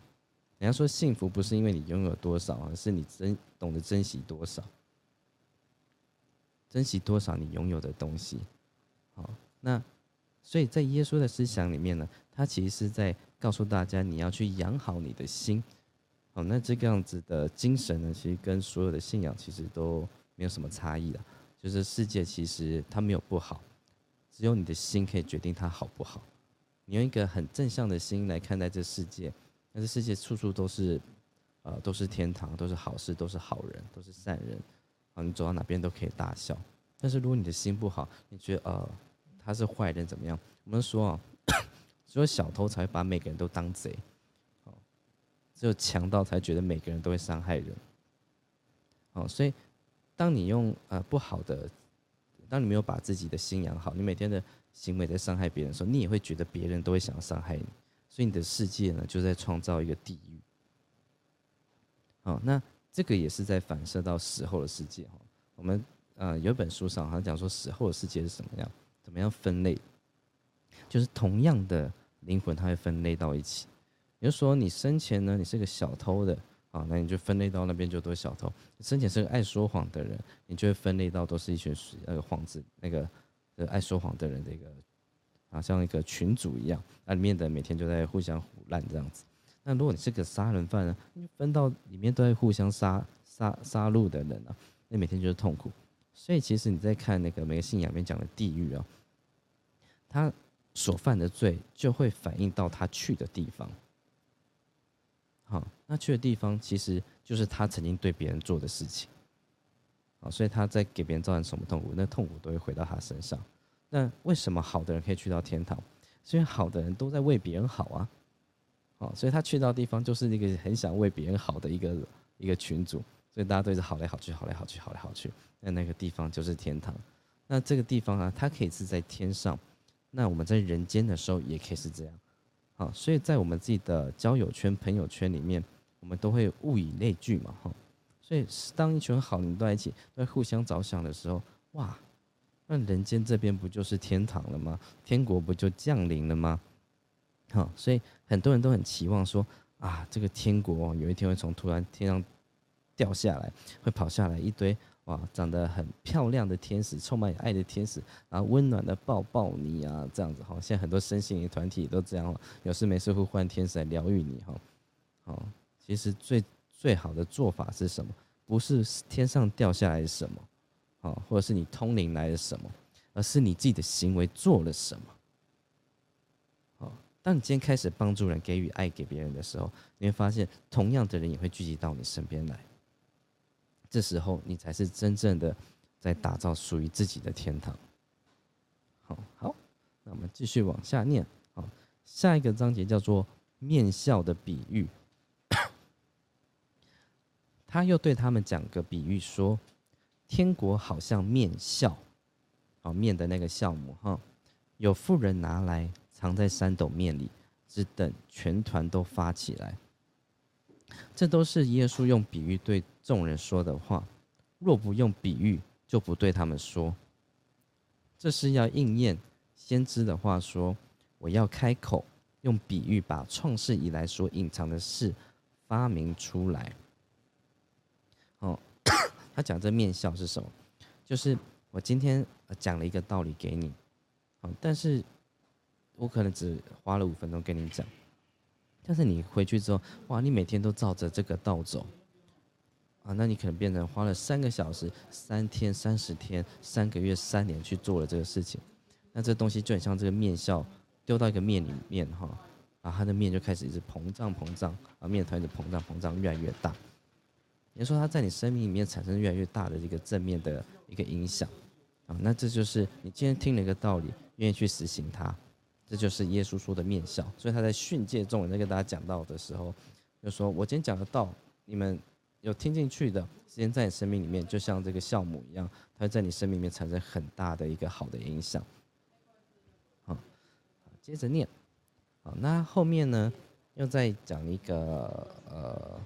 人家说幸福不是因为你拥有多少，而是你珍懂得珍惜多少，珍惜多少你拥有的东西。好，那所以在耶稣的思想里面呢，他其实是在告诉大家你要去养好你的心。哦，那这个样子的精神呢，其实跟所有的信仰其实都没有什么差异了。就是世界其实它没有不好，只有你的心可以决定它好不好。你用一个很正向的心来看待这世界。那这世界处处都是，呃，都是天堂，都是好事，都是好人，都是善人，啊，你走到哪边都可以大笑。但是如果你的心不好，你觉得呃他是坏人怎么样？我们说啊，只有小偷才会把每个人都当贼，只有强盗才觉得每个人都会伤害人，哦，所以当你用呃不好的，当你没有把自己的心养好，你每天的行为在伤害别人的时候，你也会觉得别人都会想要伤害你。所以你的世界呢，就在创造一个地狱。哦，那这个也是在反射到死后的世界哈。我们呃有一本书上好像讲说死后的世界是什么样，怎么样分类？就是同样的灵魂，它会分类到一起。比如说你生前呢，你是个小偷的啊，那你就分类到那边就都是小偷。生前是个爱说谎的人，你就会分类到都是一群那个幌子那个呃爱说谎的人的一个。啊，像一个群主一样，那里面的每天就在互相胡乱这样子。那如果你是个杀人犯呢，你分到里面都在互相杀杀杀戮的人啊，那每天就是痛苦。所以其实你在看那个每个信仰里面讲的地狱啊，他所犯的罪就会反映到他去的地方。好，那去的地方其实就是他曾经对别人做的事情。啊，所以他在给别人造成什么痛苦，那痛苦都会回到他身上。那为什么好的人可以去到天堂？是因为好的人都在为别人好啊，好，所以他去到地方就是那个很想为别人好的一个一个群主，所以大家都是好来好去，好来好去，好来好去。那那个地方就是天堂。那这个地方啊，它可以是在天上，那我们在人间的时候也可以是这样。好，所以在我们自己的交友圈、朋友圈里面，我们都会物以类聚嘛，哈。所以当一群好人在一起，在互相着想的时候，哇！那人间这边不就是天堂了吗？天国不就降临了吗？哈，所以很多人都很期望说啊，这个天国有一天会从突然天上掉下来，会跑下来一堆哇，长得很漂亮的天使，充满爱的天使，然后温暖的抱抱你啊，这样子哈。现在很多身心灵团体都这样，有事没事会换天使来疗愈你哈。好，其实最最好的做法是什么？不是天上掉下来什么。或者是你通灵来的什么，而是你自己的行为做了什么。好，当你今天开始帮助人、给予爱给别人的时候，你会发现，同样的人也会聚集到你身边来。这时候，你才是真正的在打造属于自己的天堂。好好，那我们继续往下念。好，下一个章节叫做面笑的比喻。他又对他们讲个比喻说：“天国好像面笑，哦，面的那个酵母哈，有富人拿来藏在三斗面里，只等全团都发起来。这都是耶稣用比喻对众人说的话。若不用比喻，就不对他们说。这是要应验先知的话说：我要开口用比喻，把创世以来所隐藏的事发明出来。”哦，他讲这面笑是什么？就是我今天讲了一个道理给你，好，但是我可能只花了五分钟跟你讲，但是你回去之后，哇，你每天都照着这个道走，啊，那你可能变成花了三个小时、三天、三十天、三个月、三年去做了这个事情，那这东西就很像这个面笑丢到一个面里面哈，啊，它的面就开始一直膨胀膨胀，啊，面团一直膨胀膨胀，越来越大。也说它在你生命里面产生越来越大的一个正面的一个影响，啊，那这就是你今天听了一个道理，愿意去实行它，这就是耶稣说的面笑。所以他在训诫众人在跟大家讲到的时候，就说我今天讲的道，你们有听进去的，时间在你生命里面，就像这个酵母一样，它会在你生命里面产生很大的一个好的影响。好，接着念，好，那后面呢，又再讲一个呃。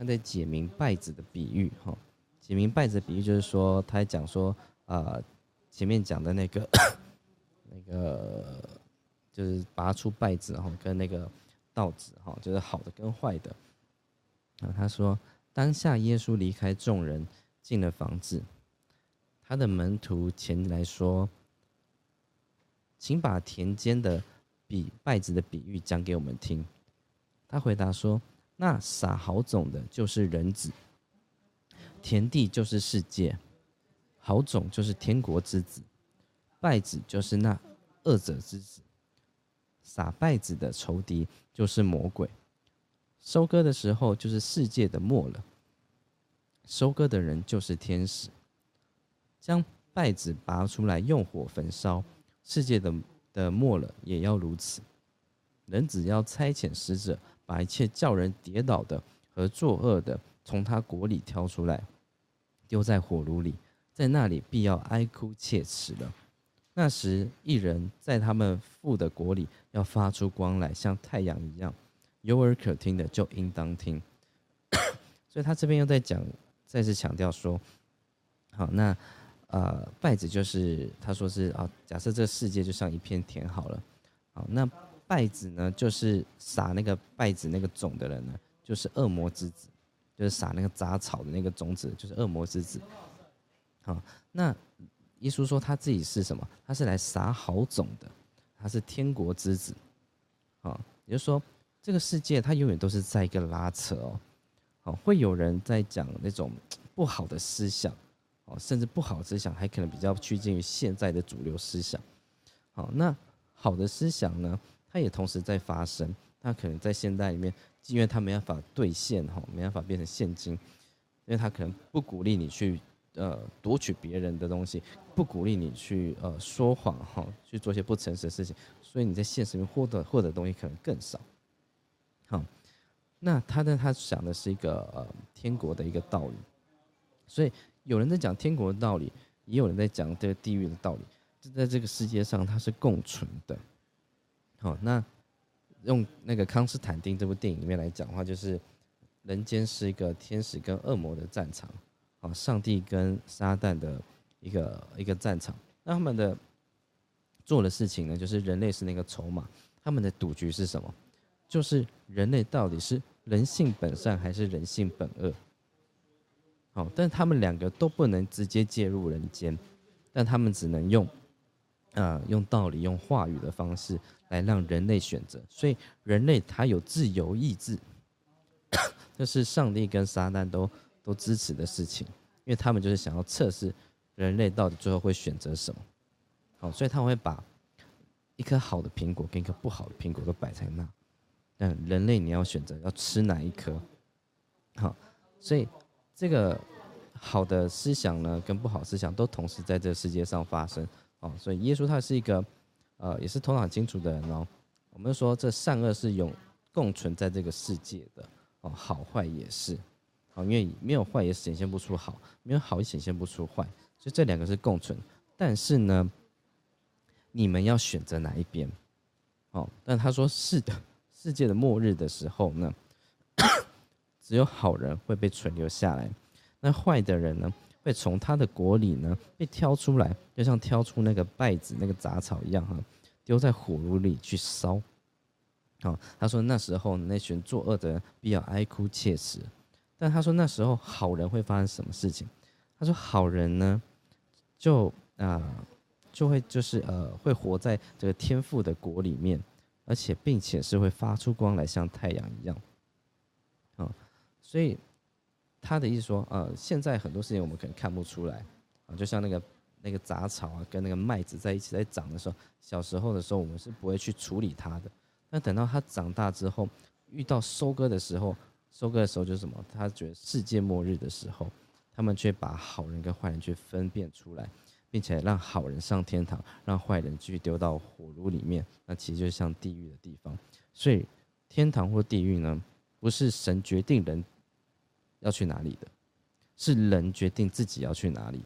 他在解明败子的比喻，哈，解明败子的比喻就是说，他讲说，啊，前面讲的那个，那个就是拔出败子，哈，跟那个稻子，哈，就是好的跟坏的。啊，他说，当下耶稣离开众人，进了房子，他的门徒前来说，请把田间的比败子的比喻讲给我们听。他回答说。那撒好种的，就是人子；田地就是世界，好种就是天国之子，败子就是那恶者之子。撒败子的仇敌就是魔鬼。收割的时候就是世界的末了，收割的人就是天使。将败子拔出来，用火焚烧，世界的的末了也要如此。人只要差遣使者。把一切叫人跌倒的和作恶的，从他国里挑出来，丢在火炉里，在那里必要哀哭切齿了。那时，一人在他们父的国里要发出光来，像太阳一样，有耳可听的就应当听。所以他这边又在讲，再次强调说，好，那呃，拜子就是他说是啊，假设这个世界就像一片田好了，好，那。拜子呢，就是撒那个拜子那个种的人呢，就是恶魔之子，就是撒那个杂草的那个种子，就是恶魔之子。好，那耶稣说他自己是什么？他是来撒好种的，他是天国之子。好，也就是说，这个世界它永远都是在一个拉扯哦。好，会有人在讲那种不好的思想，哦，甚至不好的思想还可能比较趋近于现在的主流思想。好，那好的思想呢？它也同时在发生，它可能在现代里面，因为它没办法兑现哈，没办法变成现金，因为它可能不鼓励你去呃夺取别人的东西，不鼓励你去呃说谎哈，去做一些不诚实的事情，所以你在现实里面获得获得东西可能更少。好，那他的他讲的是一个呃天国的一个道理，所以有人在讲天国的道理，也有人在讲这个地狱的道理，就在这个世界上它是共存的。好，那用那个康斯坦丁这部电影里面来讲的话，就是人间是一个天使跟恶魔的战场，好，上帝跟撒旦的一个一个战场。那他们的做的事情呢，就是人类是那个筹码，他们的赌局是什么？就是人类到底是人性本善还是人性本恶？好，但他们两个都不能直接介入人间，但他们只能用。啊，用道理、用话语的方式来让人类选择，所以人类他有自由意志，这是上帝跟撒旦都都支持的事情，因为他们就是想要测试人类到底最后会选择什么。好，所以他们会把一颗好的苹果跟一颗不好的苹果都摆在那。但人类你要选择要吃哪一颗？好，所以这个好的思想呢，跟不好思想都同时在这个世界上发生。哦，所以耶稣他是一个呃，也是头脑清楚的人哦。我们说这善恶是永共存在这个世界的哦，好坏也是。因为没有坏也显现不出好，没有好也显现不出坏，所以这两个是共存。但是呢，你们要选择哪一边？哦，但他说是的。世界的末日的时候呢，只有好人会被存留下来，那坏的人呢，会从他的国里呢被挑出来，就像挑出那个稗子、那个杂草一样哈，丢在火炉里去烧。好，他说那时候那群作恶的人必要哀哭切齿，但他说那时候好人会发生什么事情？他说好人呢，就啊就会就是呃会活在这个天赋的国里面。而且，并且是会发出光来，像太阳一样，啊，所以他的意思说，呃，现在很多事情我们可能看不出来，啊，就像那个那个杂草啊，跟那个麦子在一起在长的时候，小时候的时候我们是不会去处理它的，但等到它长大之后，遇到收割的时候，收割的时候就是什么？他觉得世界末日的时候，他们却把好人跟坏人去分辨出来。并且让好人上天堂，让坏人继续丢到火炉里面，那其实就像地狱的地方。所以，天堂或地狱呢，不是神决定人要去哪里的，是人决定自己要去哪里。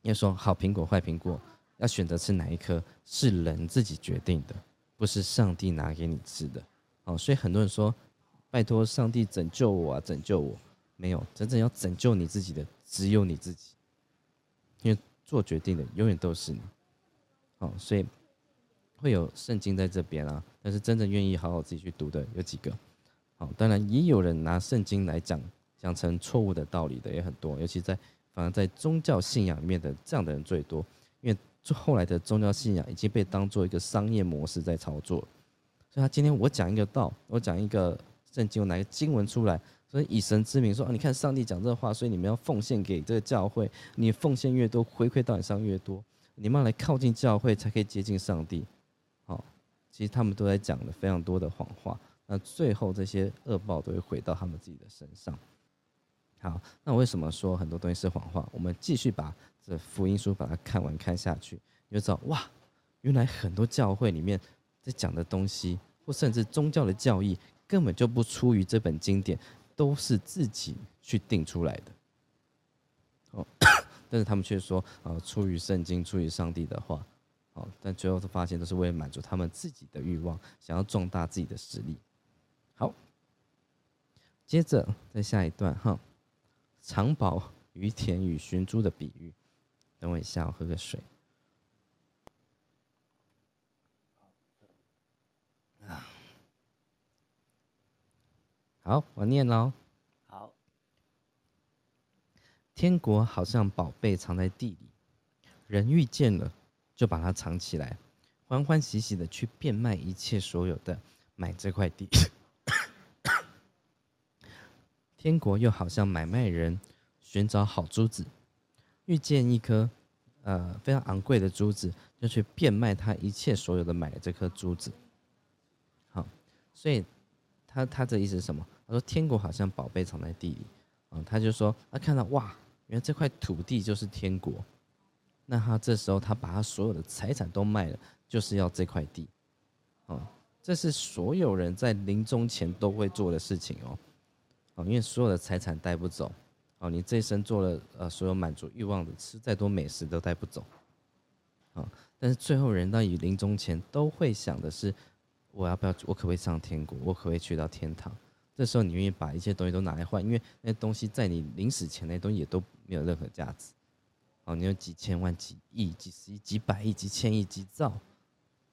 要说好苹果、坏苹果，要选择吃哪一颗，是人自己决定的，不是上帝拿给你吃的。哦，所以很多人说，拜托上帝拯救我啊，拯救我！没有，真正要拯救你自己的，只有你自己，因为。做决定的永远都是你，哦，所以会有圣经在这边啊。但是真正愿意好好自己去读的有几个？好，当然也有人拿圣经来讲讲成错误的道理的也很多，尤其在反而在宗教信仰里面的这样的人最多，因为后来的宗教信仰已经被当做一个商业模式在操作。所以他今天我讲一个道，我讲一个圣经，我拿个经文出来。所以以神之名说啊，你看上帝讲这话，所以你们要奉献给这个教会。你奉献越多，回馈到你上越多。你们要来靠近教会，才可以接近上帝。好，其实他们都在讲了非常多的谎话。那最后这些恶报都会回到他们自己的身上。好，那为什么说很多东西是谎话？我们继续把这福音书把它看完看下去，你就知道哇，原来很多教会里面在讲的东西，或甚至宗教的教义，根本就不出于这本经典。都是自己去定出来的，哦，但是他们却说啊，出于圣经，出于上帝的话，哦，但最后都发现都是为了满足他们自己的欲望，想要壮大自己的实力。好，接着再下一段哈，藏宝于田与寻珠的比喻。等我一下，我喝个水。好，我念喽。好，天国好像宝贝藏在地里，人遇见了就把它藏起来，欢欢喜喜的去变卖一切所有的，买这块地。天国又好像买卖人寻找好珠子，遇见一颗呃非常昂贵的珠子，就去变卖他一切所有的，买了这颗珠子。好，所以。他他的意思是什么？他说天国好像宝贝藏在地里，啊，他就说他看到哇，原来这块土地就是天国，那他这时候他把他所有的财产都卖了，就是要这块地，啊，这是所有人在临终前都会做的事情哦，啊，因为所有的财产带不走，哦，你这一生做了呃所有满足欲望的，吃再多美食都带不走，啊，但是最后人到临终前都会想的是。我要不要？我可不可以上天国？我可不可以去到天堂？这时候你愿意把一切东西都拿来换？因为那东西在你临死前，那东西也都没有任何价值。哦，你有几千万、几亿、几十亿、几百亿、几千亿、几兆，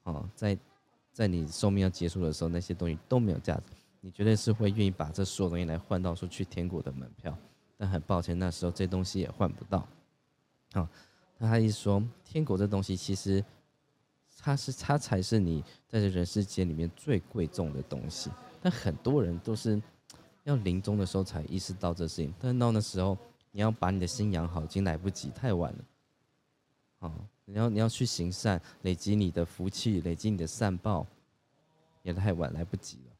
哦，在在你寿命要结束的时候，那些东西都没有价值。你绝对是会愿意把这所有东西来换到说去天国的门票。但很抱歉，那时候这东西也换不到。好，那他一说，天国这东西其实。它是它才是你在这人世间里面最贵重的东西，但很多人都是要临终的时候才意识到这事情，但到那时候你要把你的心养好，已经来不及，太晚了。好，你要你要去行善，累积你的福气，累积你的善报，也太晚，来不及了。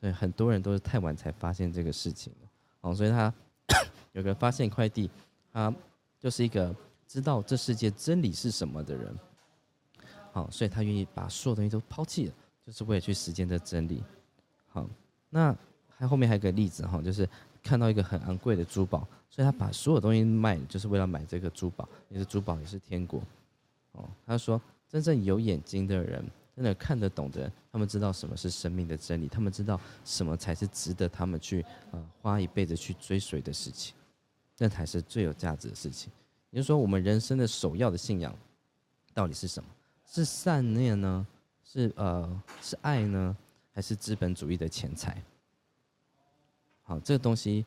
所以很多人都是太晚才发现这个事情了。哦，所以他 有个发现快递，他就是一个知道这世界真理是什么的人。好，所以他愿意把所有东西都抛弃了，就是为了去实践这真理。好，那还后面还有个例子哈，就是看到一个很昂贵的珠宝，所以他把所有东西卖，就是为了买这个珠宝。你的珠宝也是天国。哦，他说，真正有眼睛的人，真的看得懂的人，他们知道什么是生命的真理，他们知道什么才是值得他们去呃花一辈子去追随的事情，那才是最有价值的事情。也就是说，我们人生的首要的信仰到底是什么？是善念呢？是呃是爱呢？还是资本主义的钱财？好，这个东西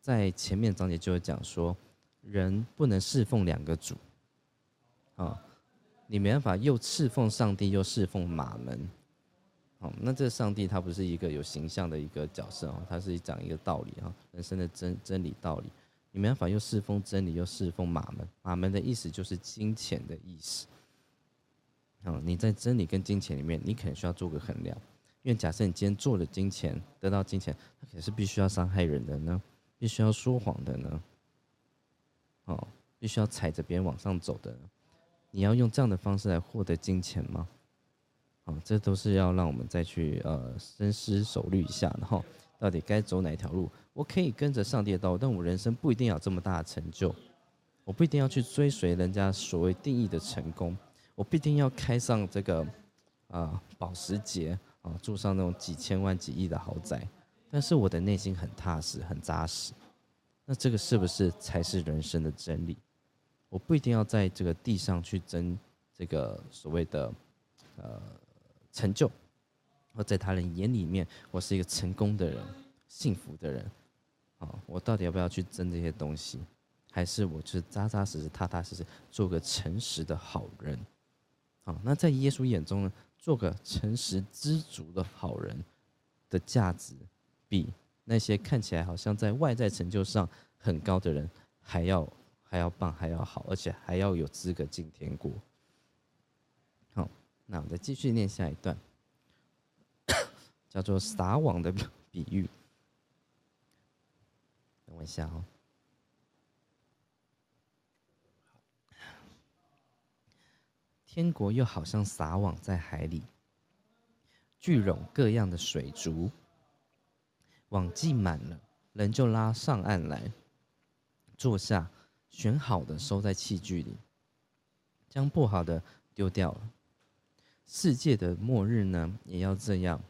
在前面章节就会讲说，人不能侍奉两个主，啊。你没办法又侍奉上帝又侍奉马门，好，那这上帝他不是一个有形象的一个角色哦，他是讲一个道理啊，人生的真真理道理。你没办法又侍奉真理又侍奉马门，马门的意思就是金钱的意思。嗯，你在真理跟金钱里面，你可能需要做个衡量，因为假设你今天做了金钱，得到金钱，它可是必须要伤害人的呢，必须要说谎的呢，哦，必须要踩着别人往上走的。你要用这样的方式来获得金钱吗？哦，这都是要让我们再去呃深思熟虑一下，然后到底该走哪条路？我可以跟着上帝的道，但我人生不一定要这么大的成就，我不一定要去追随人家所谓定义的成功，我必定要开上这个啊保时捷啊，住上那种几千万、几亿的豪宅，但是我的内心很踏实、很扎实，那这个是不是才是人生的真理？我不一定要在这个地上去争这个所谓的呃成就，或在他人眼里面我是一个成功的人、幸福的人，啊，我到底要不要去争这些东西？还是我就是扎扎实实、踏踏实实做个诚实的好人？啊，那在耶稣眼中呢，做个诚实知足的好人的价值，比那些看起来好像在外在成就上很高的人还要。还要棒，还要好，而且还要有资格进天国。好，那我们再继续念下一段，叫做撒网的比喻。等我一下哦。天国又好像撒网在海里，聚拢各样的水族，网系满了，人就拉上岸来，坐下。选好的收在器具里，将不好的丢掉了。世界的末日呢，也要这样。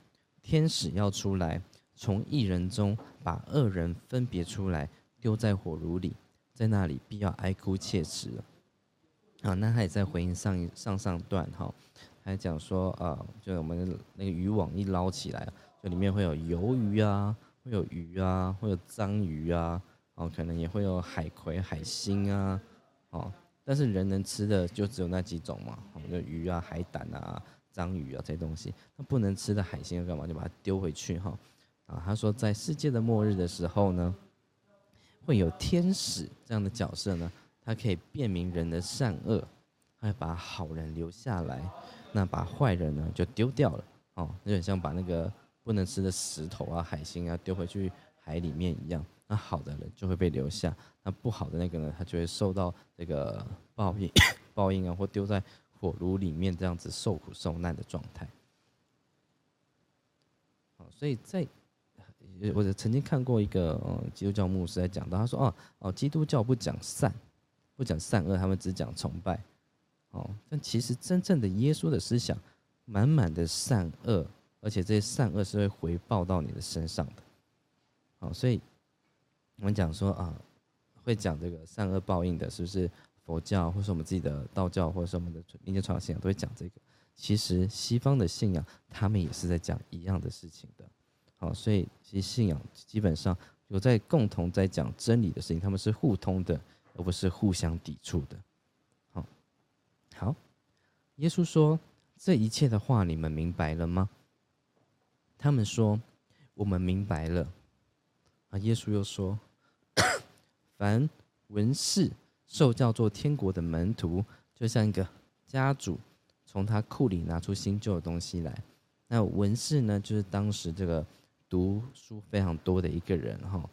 天使要出来，从一人中把恶人分别出来，丢在火炉里，在那里必要哀哭切齿了。啊，那他也在回应上一上上段哈，还讲说啊，就我们那个渔网一捞起来，就里面会有鱿鱼啊，会有鱼啊，会有章鱼啊。哦，可能也会有海葵、海星啊，哦，但是人能吃的就只有那几种嘛，哦，就鱼啊、海胆啊、章鱼啊这些东西。那不能吃的海星要干嘛？就把它丢回去哈。啊，他说在世界的末日的时候呢，会有天使这样的角色呢，他可以辨明人的善恶，会把好人留下来，那把坏人呢就丢掉了。哦，有点像把那个不能吃的石头啊、海星啊丢回去海里面一样。那好的人就会被留下，那不好的那个呢，他就会受到这个报应，报应啊，或丢在火炉里面这样子受苦受难的状态。好，所以在我曾经看过一个呃基督教牧师在讲到，他说哦哦，基督教不讲善，不讲善恶，他们只讲崇拜。哦，但其实真正的耶稣的思想，满满的善恶，而且这些善恶是会回报到你的身上的。好，所以。我们讲说啊，会讲这个善恶报应的，是不是佛教，或是我们自己的道教，或者是我们的民间传统信仰，都会讲这个。其实西方的信仰，他们也是在讲一样的事情的。好，所以其实信仰基本上有在共同在讲真理的事情，他们是互通的，而不是互相抵触的。好，好，耶稣说这一切的话，你们明白了吗？他们说我们明白了。啊，耶稣又说。凡文士受叫做天国的门徒，就像一个家主从他库里拿出新旧的东西来。那文士呢，就是当时这个读书非常多的一个人哈。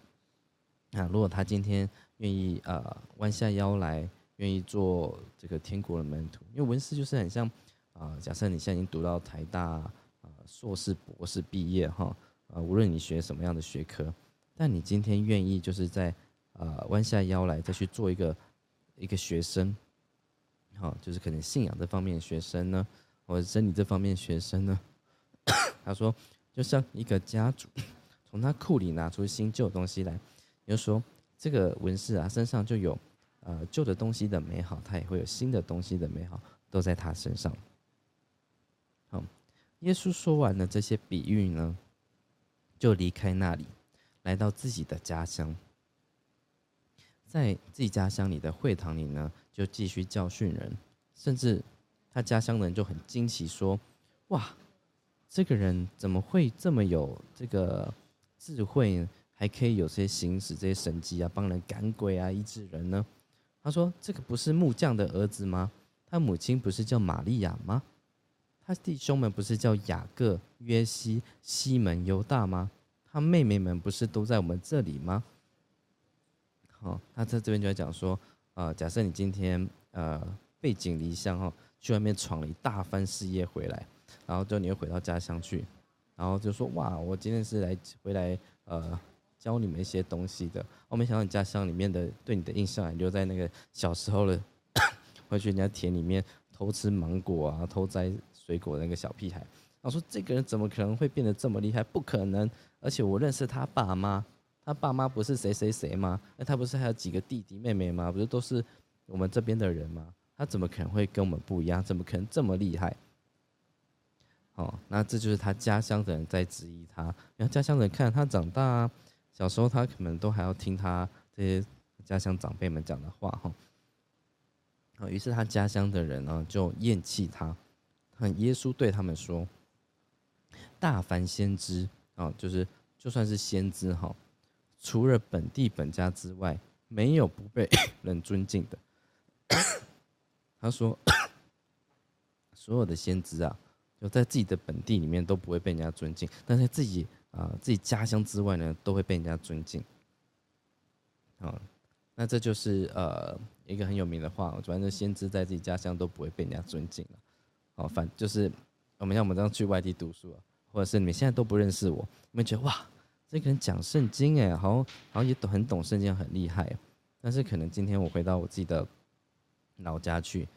啊，如果他今天愿意呃弯下腰来，愿意做这个天国的门徒，因为文士就是很像啊，假设你现在已经读到台大啊硕士博士毕业哈，啊无论你学什么样的学科，但你今天愿意就是在呃弯下腰来再去做一个一个学生，好，就是可能信仰这方面的学生呢，或者真理这方面的学生呢，他说就像一个家主从他库里拿出新旧东西来。就说这个文士啊，身上就有呃旧的东西的美好，他也会有新的东西的美好，都在他身上。好，耶稣说完了这些比喻呢，就离开那里，来到自己的家乡，在自己家乡里的会堂里呢，就继续教训人，甚至他家乡的人就很惊奇说：“哇，这个人怎么会这么有这个智慧呢？”还可以有些行使这些神迹啊，帮人赶鬼啊，医治人呢。他说：“这个不是木匠的儿子吗？他母亲不是叫玛利亚吗？他弟兄们不是叫雅各、约西、西门、犹大吗？他妹妹们不是都在我们这里吗？”好，他在这边就在讲说：，呃，假设你今天呃背井离乡哈，去外面闯了一大番事业回来，然后就你又回到家乡去，然后就说：，哇，我今天是来回来呃。教你们一些东西的，我没想到你家乡里面的对你的印象还留在那个小时候的，回去人家田里面偷吃芒果啊，偷摘水果的那个小屁孩。我说这个人怎么可能会变得这么厉害？不可能！而且我认识他爸妈，他爸妈不是谁谁谁吗？那他不是还有几个弟弟妹妹吗？不是都是我们这边的人吗？他怎么可能会跟我们不一样？怎么可能这么厉害？哦，那这就是他家乡的人在质疑他，然后家乡人看他长大。小时候，他可能都还要听他这些家乡长辈们讲的话，哈。啊，于是他家乡的人呢就厌弃他。很耶稣对他们说：“大凡先知啊，就是就算是先知哈，除了本地本家之外，没有不被人尊敬的。”他说：“ 所有的先知啊，就在自己的本地里面都不会被人家尊敬，但是自己。”啊，自己家乡之外呢，都会被人家尊敬。啊，那这就是呃一个很有名的话，反正先知在自己家乡都不会被人家尊敬了。哦，反就是我们像我们这样去外地读书啊，或者是你们现在都不认识我，你们觉得哇，这个人讲圣经哎，好像好像也懂很懂圣经，很厉害。但是可能今天我回到我自己的老家去，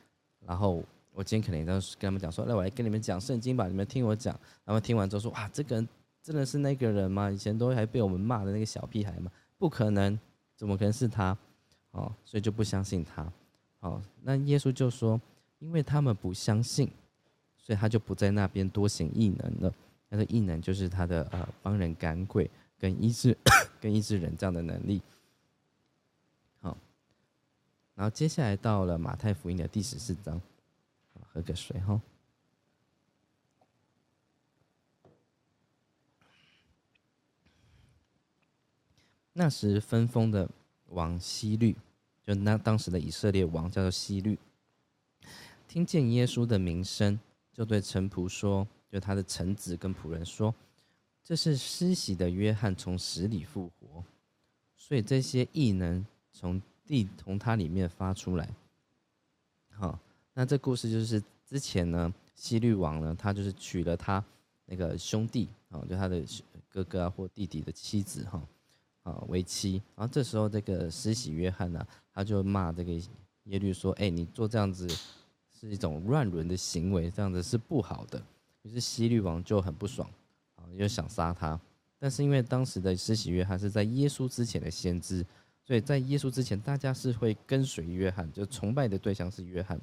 然后我今天可能要跟他们讲说，来我来跟你们讲圣经吧，你们听我讲。然后听完之后说，哇，这个人。真的是那个人吗？以前都还被我们骂的那个小屁孩吗？不可能，怎么可能是他？哦，所以就不相信他。哦，那耶稣就说，因为他们不相信，所以他就不在那边多行异能了。那个异能就是他的呃帮人赶鬼跟医治 跟医治人这样的能力。好，然后接下来到了马太福音的第十四章，喝个水哈。那时分封的王希律，就那当时的以色列王叫做希律，听见耶稣的名声，就对臣仆说，就他的臣子跟仆人说，这是施洗的约翰从死里复活，所以这些异能从地从他里面发出来。好，那这故事就是之前呢，希律王呢，他就是娶了他那个兄弟，哦，就他的哥哥啊或弟弟的妻子，哈。啊，为妻。然后这时候，这个施洗约翰呢，他就骂这个耶律说：“哎，你做这样子是一种乱伦的行为，这样子是不好的。”于是希律王就很不爽，啊，又想杀他。但是因为当时的施洗约翰是在耶稣之前的先知，所以在耶稣之前，大家是会跟随约翰，就崇拜的对象是约翰。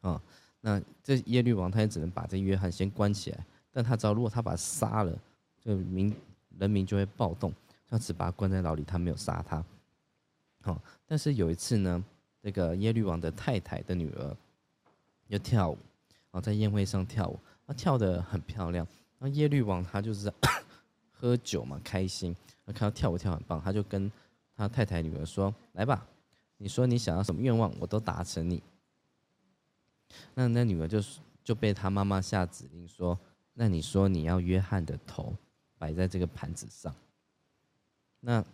啊，那这耶律王他也只能把这约翰先关起来。但他知道，如果他把他杀了，就民人民就会暴动。他只把他关在牢里，他没有杀他。好，但是有一次呢，这个耶律王的太太的女儿要跳舞，啊，在宴会上跳舞，她跳得很漂亮。那耶律王他就是 喝酒嘛，开心，看到跳舞跳很棒，他就跟他太太女儿说：“来吧，你说你想要什么愿望，我都达成你。”那那女儿就是就被他妈妈下指令说：“那你说你要约翰的头摆在这个盘子上。”那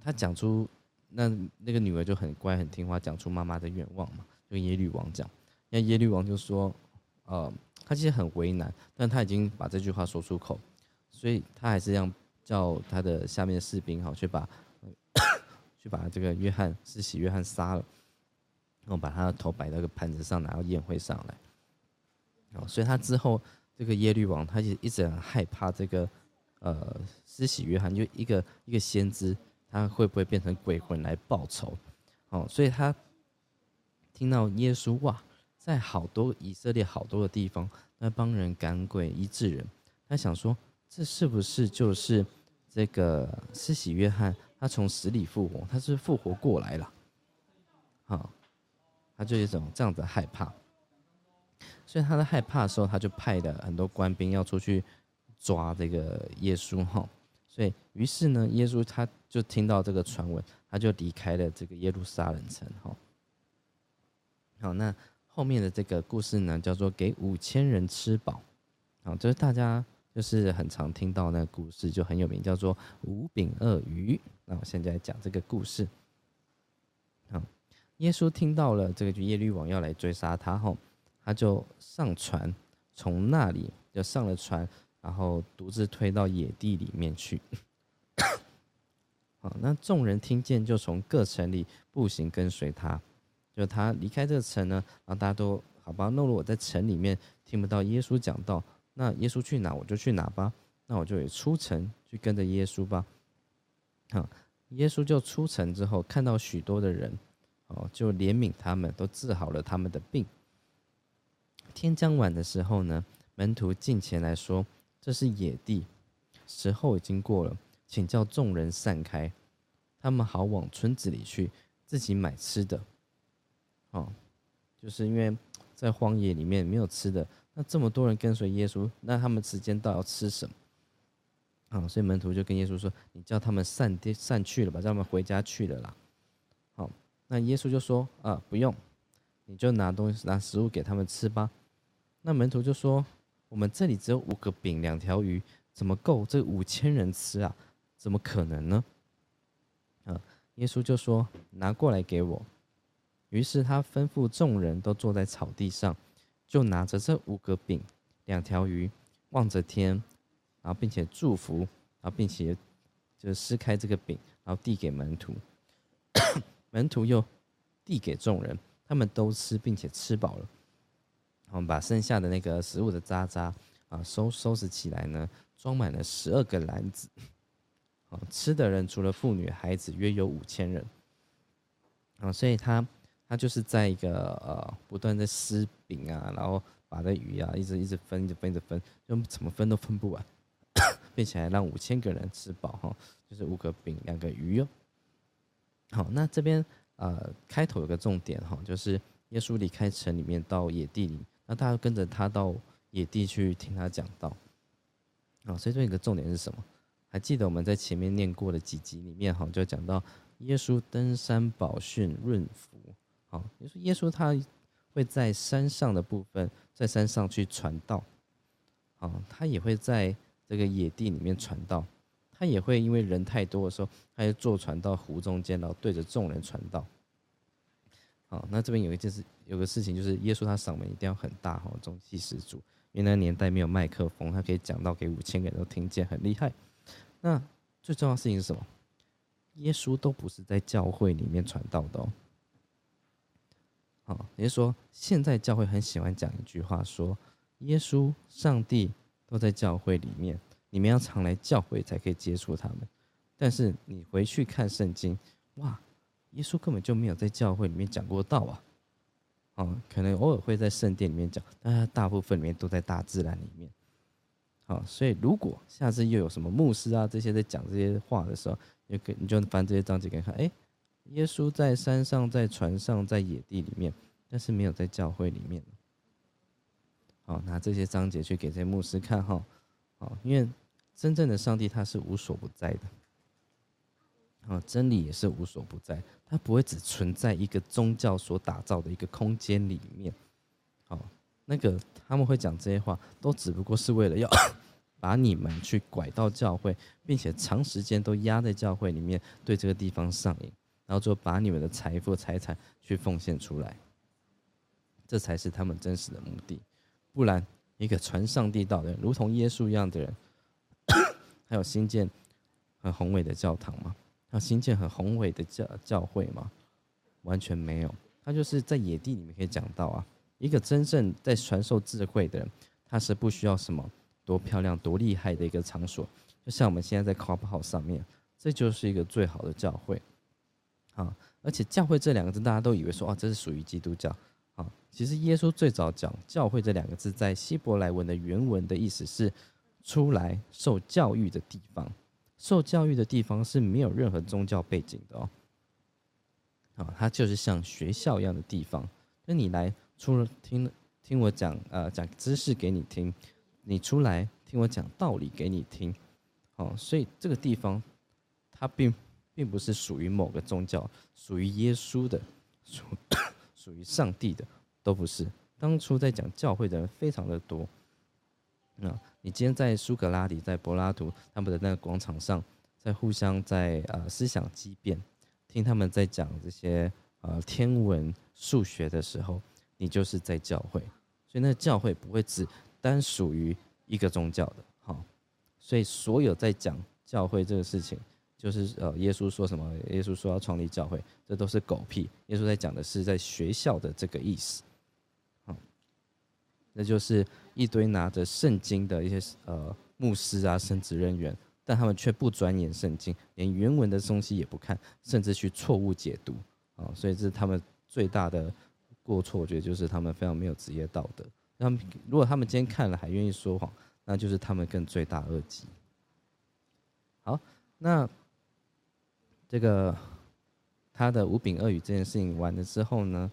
他讲出那那个女儿就很乖很听话，讲出妈妈的愿望嘛，就跟耶律王讲。那耶律王就说：“呃，他其实很为难，但他已经把这句话说出口，所以他还是让叫他的下面的士兵哈去把 去把这个约翰世袭约翰杀了。”然后把他的头摆到个盘子上，拿到宴会上来。哦，所以他之后这个耶律王，他就一直很害怕这个呃施洗约翰，就一个一个先知，他会不会变成鬼魂来报仇？哦，所以他听到耶稣哇，在好多以色列好多的地方，那帮人赶鬼医治人，他想说，这是不是就是这个施洗约翰？他从死里复活，他是复活过来了。好。他就有一种这样子害怕，所以他在害怕的时候，他就派了很多官兵要出去抓这个耶稣哈。所以于是呢，耶稣他就听到这个传闻，他就离开了这个耶路撒冷城哈。好，那后面的这个故事呢，叫做给五千人吃饱，好，就是大家就是很常听到那个故事，就很有名，叫做五饼二鱼。那我现在讲这个故事，好。耶稣听到了这个，就耶律王要来追杀他后，他就上船，从那里就上了船，然后独自推到野地里面去。好，那众人听见，就从各城里步行跟随他。就他离开这个城呢，然后大家都好吧。那如果在城里面听不到耶稣讲道，那耶稣去哪我就去哪吧。那我就也出城去跟着耶稣吧。好，耶稣就出城之后，看到许多的人。哦，就怜悯他们，都治好了他们的病。天将晚的时候呢，门徒进前来说：“这是野地，时候已经过了，请叫众人散开，他们好往村子里去，自己买吃的。”哦，就是因为在荒野里面没有吃的，那这么多人跟随耶稣，那他们时间到要吃什么？啊，所以门徒就跟耶稣说：“你叫他们散跌散去了吧，叫他们回家去了啦。”好那耶稣就说：“啊，不用，你就拿东西拿食物给他们吃吧。”那门徒就说：“我们这里只有五个饼两条鱼，怎么够这五千人吃啊？怎么可能呢？”啊，耶稣就说：“拿过来给我。”于是他吩咐众人都坐在草地上，就拿着这五个饼两条鱼，望着天，然后并且祝福，然后并且就撕开这个饼，然后递给门徒。门徒又递给众人，他们都吃，并且吃饱了。我们把剩下的那个食物的渣渣啊收收拾起来呢，装满了十二个篮子。啊，吃的人除了妇女孩子，约有五千人。啊，所以他他就是在一个呃不断的撕饼啊，然后把这鱼啊一直一直分，一直分，一直分，就怎么分都分不完，并且还让五千个人吃饱哈，就是五个饼，两个鱼哦。好，那这边呃开头有个重点哈，就是耶稣离开城里面到野地里，那大家跟着他到野地去听他讲道。啊，所以这一个重点是什么？还记得我们在前面念过的几集里面哈，就讲到耶稣登山宝训润福。好，耶稣耶稣他会在山上的部分，在山上去传道。啊，他也会在这个野地里面传道。他也会因为人太多的时候，他就坐船到湖中间，然后对着众人传道。好，那这边有一件事，有个事情就是耶稣他嗓门一定要很大哈，中气十足。因为那年代没有麦克风，他可以讲到给五千个人都听见，很厉害。那最重要的事情是什么？耶稣都不是在教会里面传道的哦。好，也就是说，现在教会很喜欢讲一句话，说耶稣、上帝都在教会里面。你们要常来教会才可以接触他们，但是你回去看圣经，哇，耶稣根本就没有在教会里面讲过道啊，哦，可能偶尔会在圣殿里面讲，但他大部分里面都在大自然里面，好，所以如果下次又有什么牧师啊这些在讲这些话的时候，你可你就翻这些章节给看，哎，耶稣在山上，在船上，在野地里面，但是没有在教会里面，好，拿这些章节去给这些牧师看哈，好，因为。真正的上帝他是无所不在的，啊，真理也是无所不在，它不会只存在一个宗教所打造的一个空间里面，好，那个他们会讲这些话，都只不过是为了要 把你们去拐到教会，并且长时间都压在教会里面，对这个地方上瘾，然后就把你们的财富财产去奉献出来，这才是他们真实的目的。不然，一个传上帝道的人，如同耶稣一样的人，还有新建很宏伟的教堂吗？还有新建很宏伟的教教会吗？完全没有。他就是在野地里面可以讲到啊，一个真正在传授智慧的人，他是不需要什么多漂亮、多厉害的一个场所，就像我们现在在 Clubhouse 上面，这就是一个最好的教会。啊，而且教会这两个字，大家都以为说啊，这是属于基督教。啊，其实耶稣最早讲教会这两个字，在希伯来文的原文的意思是出来受教育的地方。受教育的地方是没有任何宗教背景的哦。啊，它就是像学校一样的地方。那你来出了听听我讲呃讲知识给你听，你出来听我讲道理给你听。哦，所以这个地方它并并不是属于某个宗教，属于耶稣的，属 属于上帝的，都不是。当初在讲教会的人非常的多。那你今天在苏格拉底，在柏拉图他们的那个广场上，在互相在呃思想激辩。听他们在讲这些呃天文数学的时候，你就是在教会，所以那教会不会只单属于一个宗教的，好，所以所有在讲教会这个事情，就是呃耶稣说什么，耶稣说要创立教会，这都是狗屁。耶稣在讲的是在学校的这个意思，那就是一堆拿着圣经的一些呃牧师啊、神职人员。但他们却不钻研圣经，连原文的东西也不看，甚至去错误解读啊！所以这是他们最大的过错，我觉得就是他们非常没有职业道德。他们如果他们今天看了还愿意说谎，那就是他们更罪大恶极。好，那这个他的五饼二语这件事情完了之后呢，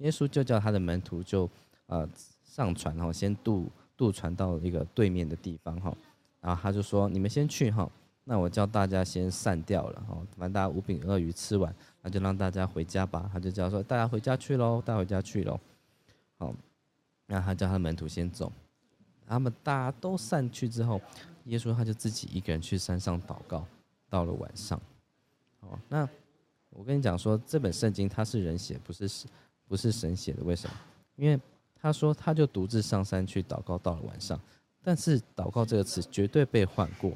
耶稣就叫他的门徒就呃上船，然后先渡。渡船到一个对面的地方哈，然后他就说：“你们先去哈，那我叫大家先散掉了哈，反正大家五饼鳄鱼吃完，那就让大家回家吧。”他就叫说：“大家回家去喽，带回家去喽。”好，那他叫他的门徒先走，他们大家都散去之后，耶稣他就自己一个人去山上祷告。到了晚上，哦，那我跟你讲说，这本圣经它是人写，不是不是神写的，为什么？因为。他说，他就独自上山去祷告，到了晚上。但是“祷告”这个词绝对被换过。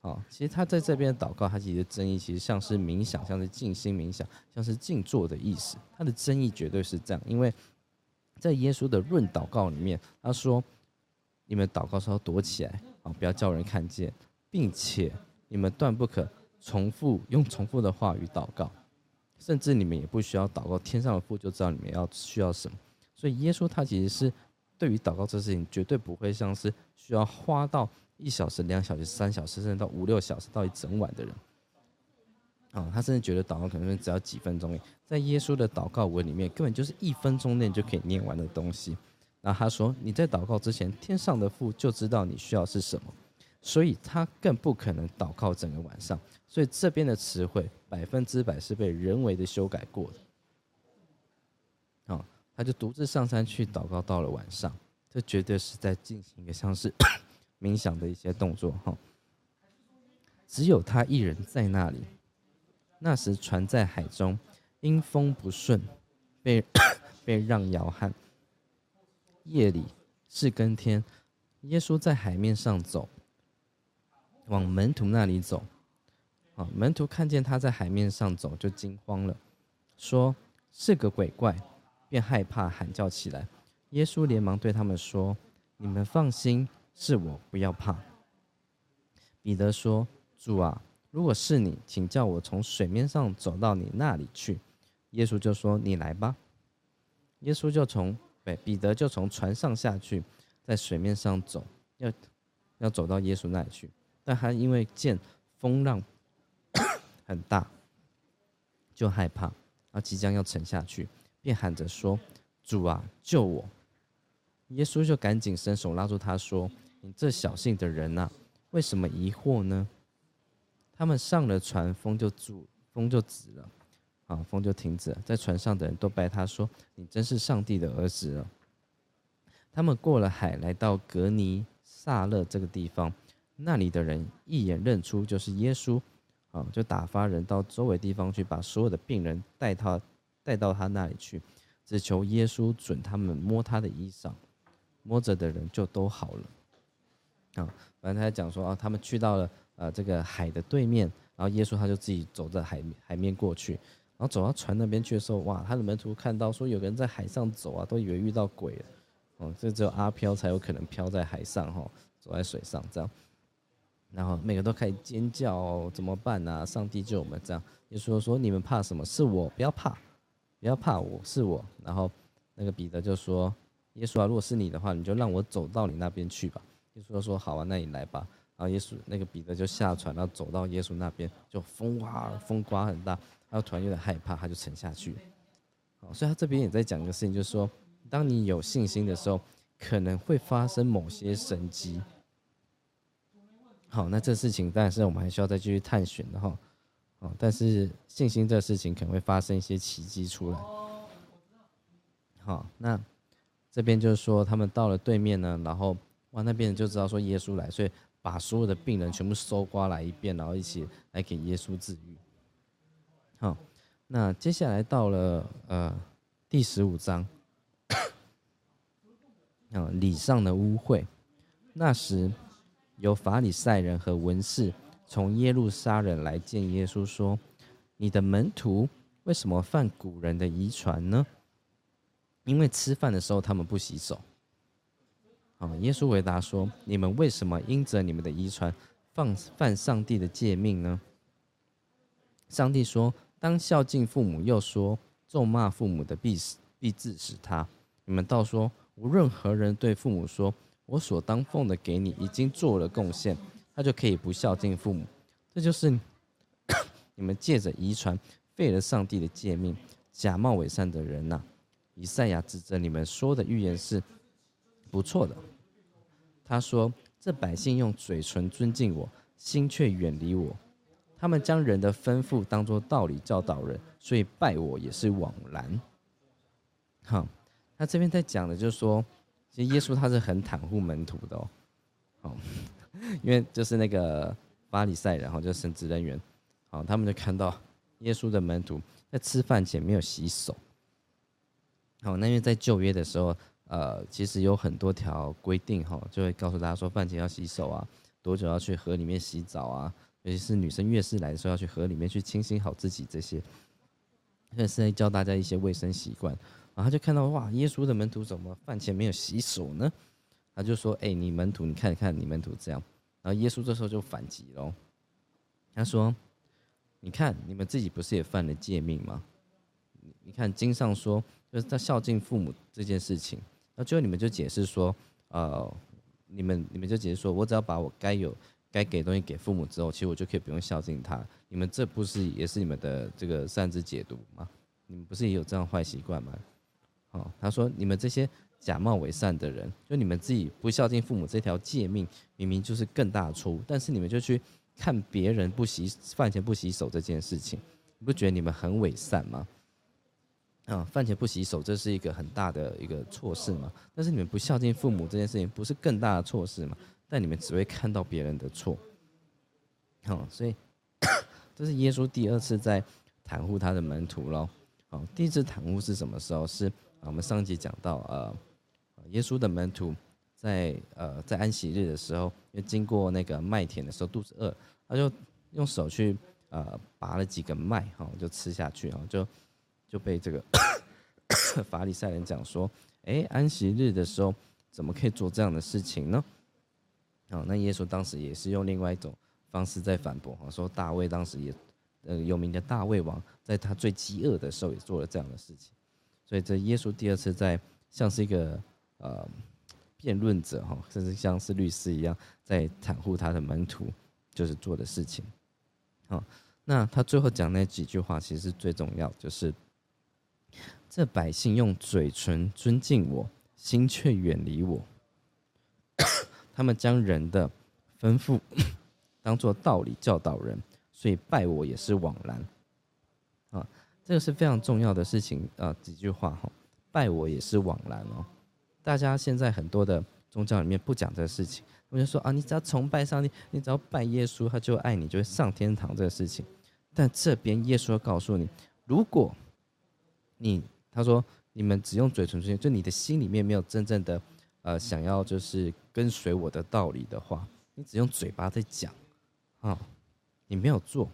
好，其实他在这边祷告，他其实争议其实像是冥想，像是静心冥想，像是静坐的意思。他的争议绝对是这样，因为在耶稣的论祷告里面，他说：“你们祷告时候躲起来，啊，不要叫人看见，并且你们断不可重复用重复的话语祷告，甚至你们也不需要祷告，天上的父就知道你们要需要什么。”所以耶稣他其实是对于祷告这事情绝对不会像是需要花到一小时、两小时、三小时，甚至到五六小时到一整晚的人。啊，他甚至觉得祷告可能只要几分钟。在耶稣的祷告文里面，根本就是一分钟内就可以念完的东西。然后他说：“你在祷告之前，天上的父就知道你需要是什么，所以他更不可能祷告整个晚上。所以这边的词汇百分之百是被人为的修改过的。”他就独自上山去祷告，到了晚上，这绝对是在进行一个像是 冥想的一些动作哈。只有他一人在那里。那时船在海中，因风不顺，被 被让摇撼。夜里是更天，耶稣在海面上走，往门徒那里走。啊，门徒看见他在海面上走，就惊慌了，说是个鬼怪。便害怕，喊叫起来。耶稣连忙对他们说：“你们放心，是我，不要怕。”彼得说：“主啊，如果是你，请叫我从水面上走到你那里去。”耶稣就说：“你来吧。”耶稣就从对彼得就从船上下去，在水面上走，要要走到耶稣那里去。但他因为见风浪 很大，就害怕，而即将要沉下去。便喊着说：“主啊，救我！”耶稣就赶紧伸手拉住他说：“你这小性的人呐，为什么疑惑呢？”他们上了船，风就住，风就止了。啊，风就停止了。在船上的人都拜他说：“你真是上帝的儿子了。”他们过了海，来到格尼萨勒这个地方，那里的人一眼认出就是耶稣，啊，就打发人到周围地方去，把所有的病人带他带到他那里去，只求耶稣准他们摸他的衣裳，摸着的人就都好了。啊，反正他讲说啊，他们去到了呃这个海的对面，然后耶稣他就自己走在海海面过去，然后走到船那边去的时候，哇，他的门徒看到说有个人在海上走啊，都以为遇到鬼了。哦，这只有阿飘才有可能飘在海上哈，走在水上这样，然后每个都开始尖叫，怎么办啊？上帝救我们这样。耶稣说：“你们怕什么？是我，不要怕，不要怕，我是我。”然后那个彼得就说：“耶稣啊，如果是你的话，你就让我走到你那边去吧。”耶稣说：“好啊，那你来吧。”然后耶稣那个彼得就下船，然后走到耶稣那边，就风哇，风刮很大，然后突然有点害怕，他就沉下去。好，所以他这边也在讲一个事情，就是说。当你有信心的时候，可能会发生某些神迹。好，那这事情当然是我们还需要再继续探寻的哈。哦，但是信心这事情可能会发生一些奇迹出来。好，那这边就是说他们到了对面呢，然后哇那边人就知道说耶稣来，所以把所有的病人全部搜刮来一遍，然后一起来给耶稣治愈。好，那接下来到了呃第十五章。啊，礼上的污秽。那时，有法利赛人和文士从耶路撒冷来见耶稣，说：“你的门徒为什么犯古人的遗传呢？因为吃饭的时候他们不洗手。”啊，耶稣回答说：“你们为什么因着你们的遗传，犯犯上帝的诫命呢？上帝说：当孝敬父母，又说咒骂父母的必死，必致死他。你们倒说。”无任何人对父母说：“我所当奉的给你已经做了贡献，他就可以不孝敬父母。”这就是你们借着遗传废了上帝的诫命，假冒伪善的人呐！以赛亚指着你们说的预言是不错的。他说：“这百姓用嘴唇尊敬我，心却远离我。他们将人的吩咐当作道理教导人，所以拜我也是枉然。”好。那这边在讲的，就是说，其实耶稣他是很袒护门徒的哦，哦，因为就是那个巴黎赛人哈，就神职人员，好，他们就看到耶稣的门徒在吃饭前没有洗手，好，那因为在旧约的时候，呃，其实有很多条规定哈，就会告诉大家说饭前要洗手啊，多久要去河里面洗澡啊，尤其是女生月事来的时候要去河里面去清洗好自己这些，这是在教大家一些卫生习惯。然后他就看到哇，耶稣的门徒怎么饭前没有洗手呢？他就说：“哎，你门徒，你看看你门徒这样。”然后耶稣这时候就反击喽，他说：“你看你们自己不是也犯了诫命吗？你看经上说，就是在孝敬父母这件事情。那最后你们就解释说，呃，你们你们就解释说，我只要把我该有该给东西给父母之后，其实我就可以不用孝敬他。你们这不是也是你们的这个擅自解读吗？你们不是也有这样坏习惯吗？”哦，他说：“你们这些假冒伪善的人，就你们自己不孝敬父母这条诫命，明明就是更大的错误，但是你们就去看别人不洗饭前不洗手这件事情，你不觉得你们很伪善吗？啊，饭前不洗手，这是一个很大的一个错事嘛。但是你们不孝敬父母这件事情，不是更大的错事吗？但你们只会看到别人的错。好，所以 这是耶稣第二次在袒护他的门徒喽。好，第一次袒护是什么时候？是。我们上集讲到，呃，耶稣的门徒在呃在安息日的时候，因为经过那个麦田的时候肚子饿，他就用手去呃拔了几个麦，哈，就吃下去，然后就就被这个 法利赛人讲说，哎，安息日的时候怎么可以做这样的事情呢？好，那耶稣当时也是用另外一种方式在反驳，哈，说大卫当时也呃有名的大卫王，在他最饥饿的时候也做了这样的事情。所以这耶稣第二次在像是一个呃辩论者哈，甚至像是律师一样，在袒护他的门徒就是做的事情。好，那他最后讲那几句话，其实最重要，就是这百姓用嘴唇尊敬我，心却远离我。他们将人的吩咐 当做道理教导人，所以拜我也是枉然。这个是非常重要的事情啊。几句话哈，拜我也是枉然哦。大家现在很多的宗教里面不讲这个事情，我就说啊，你只要崇拜上帝，你只要拜耶稣，他就爱你，就会上天堂这个事情。但这边耶稣要告诉你，如果你他说你们只用嘴唇出现，就你的心里面没有真正的呃想要就是跟随我的道理的话，你只用嘴巴在讲啊，你没有做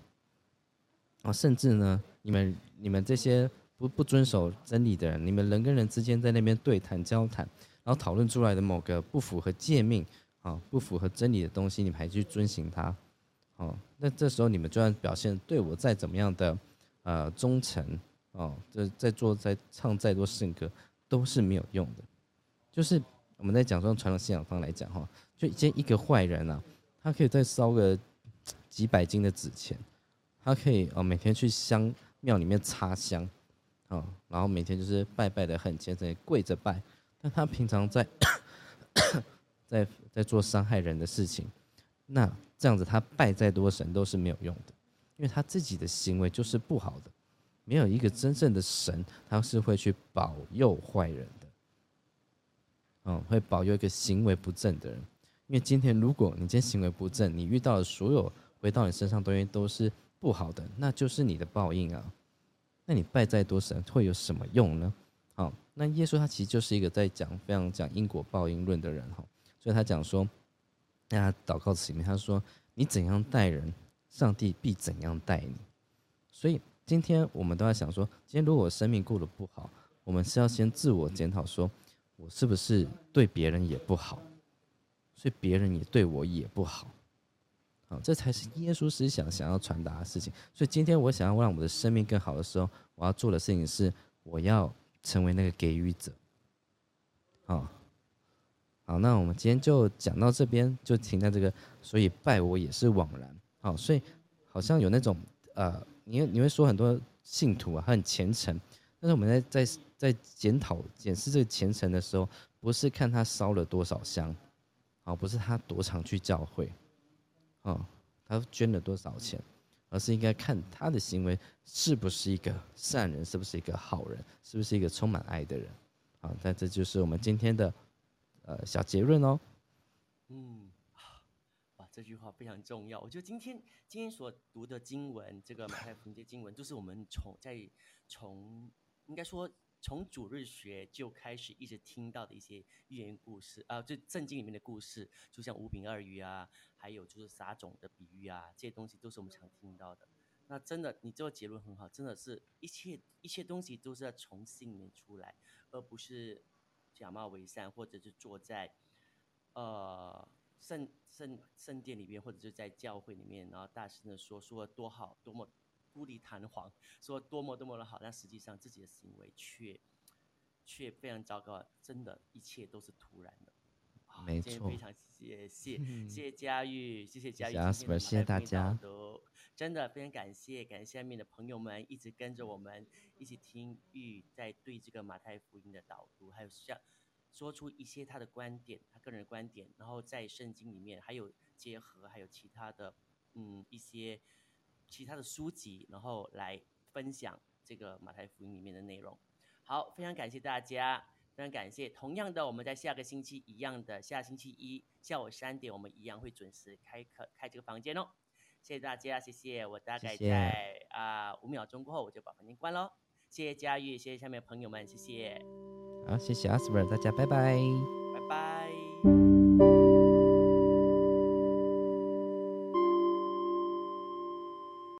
啊，甚至呢，你们你们这些。不不遵守真理的人，你们人跟人之间在那边对谈交谈，然后讨论出来的某个不符合诫命啊、不符合真理的东西，你们还去遵行它，哦，那这时候你们就算表现对我再怎么样的呃忠诚哦，这在做在唱再多圣歌都是没有用的。就是我们在讲说传统信仰方来讲哈，就今天一个坏人啊，他可以再烧个几百斤的纸钱，他可以哦每天去香庙里面插香。哦，然后每天就是拜拜的很虔诚，跪着拜。但他平常在 在在做伤害人的事情，那这样子他拜再多神都是没有用的，因为他自己的行为就是不好的。没有一个真正的神，他是会去保佑坏人的，嗯，会保佑一个行为不正的人。因为今天如果你今天行为不正，你遇到的所有回到你身上东西都是不好的，那就是你的报应啊。那你拜再多神会有什么用呢？好，那耶稣他其实就是一个在讲非常讲因果报应论的人哈，所以他讲说，大家祷告词里面他说，你怎样待人，上帝必怎样待你。所以今天我们都在想说，今天如果生命过得不好，我们是要先自我检讨，说我是不是对别人也不好，所以别人也对我也不好。啊，这才是耶稣思想想要传达的事情。所以今天我想要让我的生命更好的时候，我要做的事情是，我要成为那个给予者。好，好，那我们今天就讲到这边，就停在这个。所以拜我也是枉然。好，所以好像有那种呃，你你会说很多信徒啊，他很虔诚，但是我们在在在检讨检视这个虔诚的时候，不是看他烧了多少香，好，不是他多常去教会。哦，他捐了多少钱，而是应该看他的行为是不是一个善人，是不是一个好人，是不是一个充满爱的人。好，那这就是我们今天的呃小结论哦。嗯，哇，这句话非常重要。我觉得今天今天所读的经文，这个马太福音的经文，就是我们从在从应该说。从主日学就开始一直听到的一些寓言故事啊，就圣经里面的故事，就像五饼二鱼啊，还有就是撒种的比喻啊，这些东西都是我们常听到的。那真的，你这个结论很好，真的是一切一切东西都是要从心里面出来，而不是假冒伪善，或者是坐在呃圣圣圣殿里面，或者是在教会里面，然后大声的说说多好，多么。富丽堂皇，说多么多么的好，但实际上自己的行为却却非常糟糕。真的，一切都是突然的。没错，非常谢谢谢谢佳玉，谢谢佳玉，谢谢大家。真的非常感谢，感谢下面的朋友们一直跟着我们一起听玉在对这个马太福音的导读，还有像说出一些他的观点，他个人的观点，然后在圣经里面还有结合，还有其他的嗯一些。其他的书籍，然后来分享这个马太福音里面的内容。好，非常感谢大家，非常感谢。同样的，我们在下个星期一样的下星期一下午三点，我们一样会准时开课开这个房间哦。谢谢大家，谢谢。我大概在啊五秒钟过后，我就把房间关喽。谢谢佳玉，谢谢下面朋友们，谢谢。好，谢谢阿斯伯，大家拜拜，拜拜。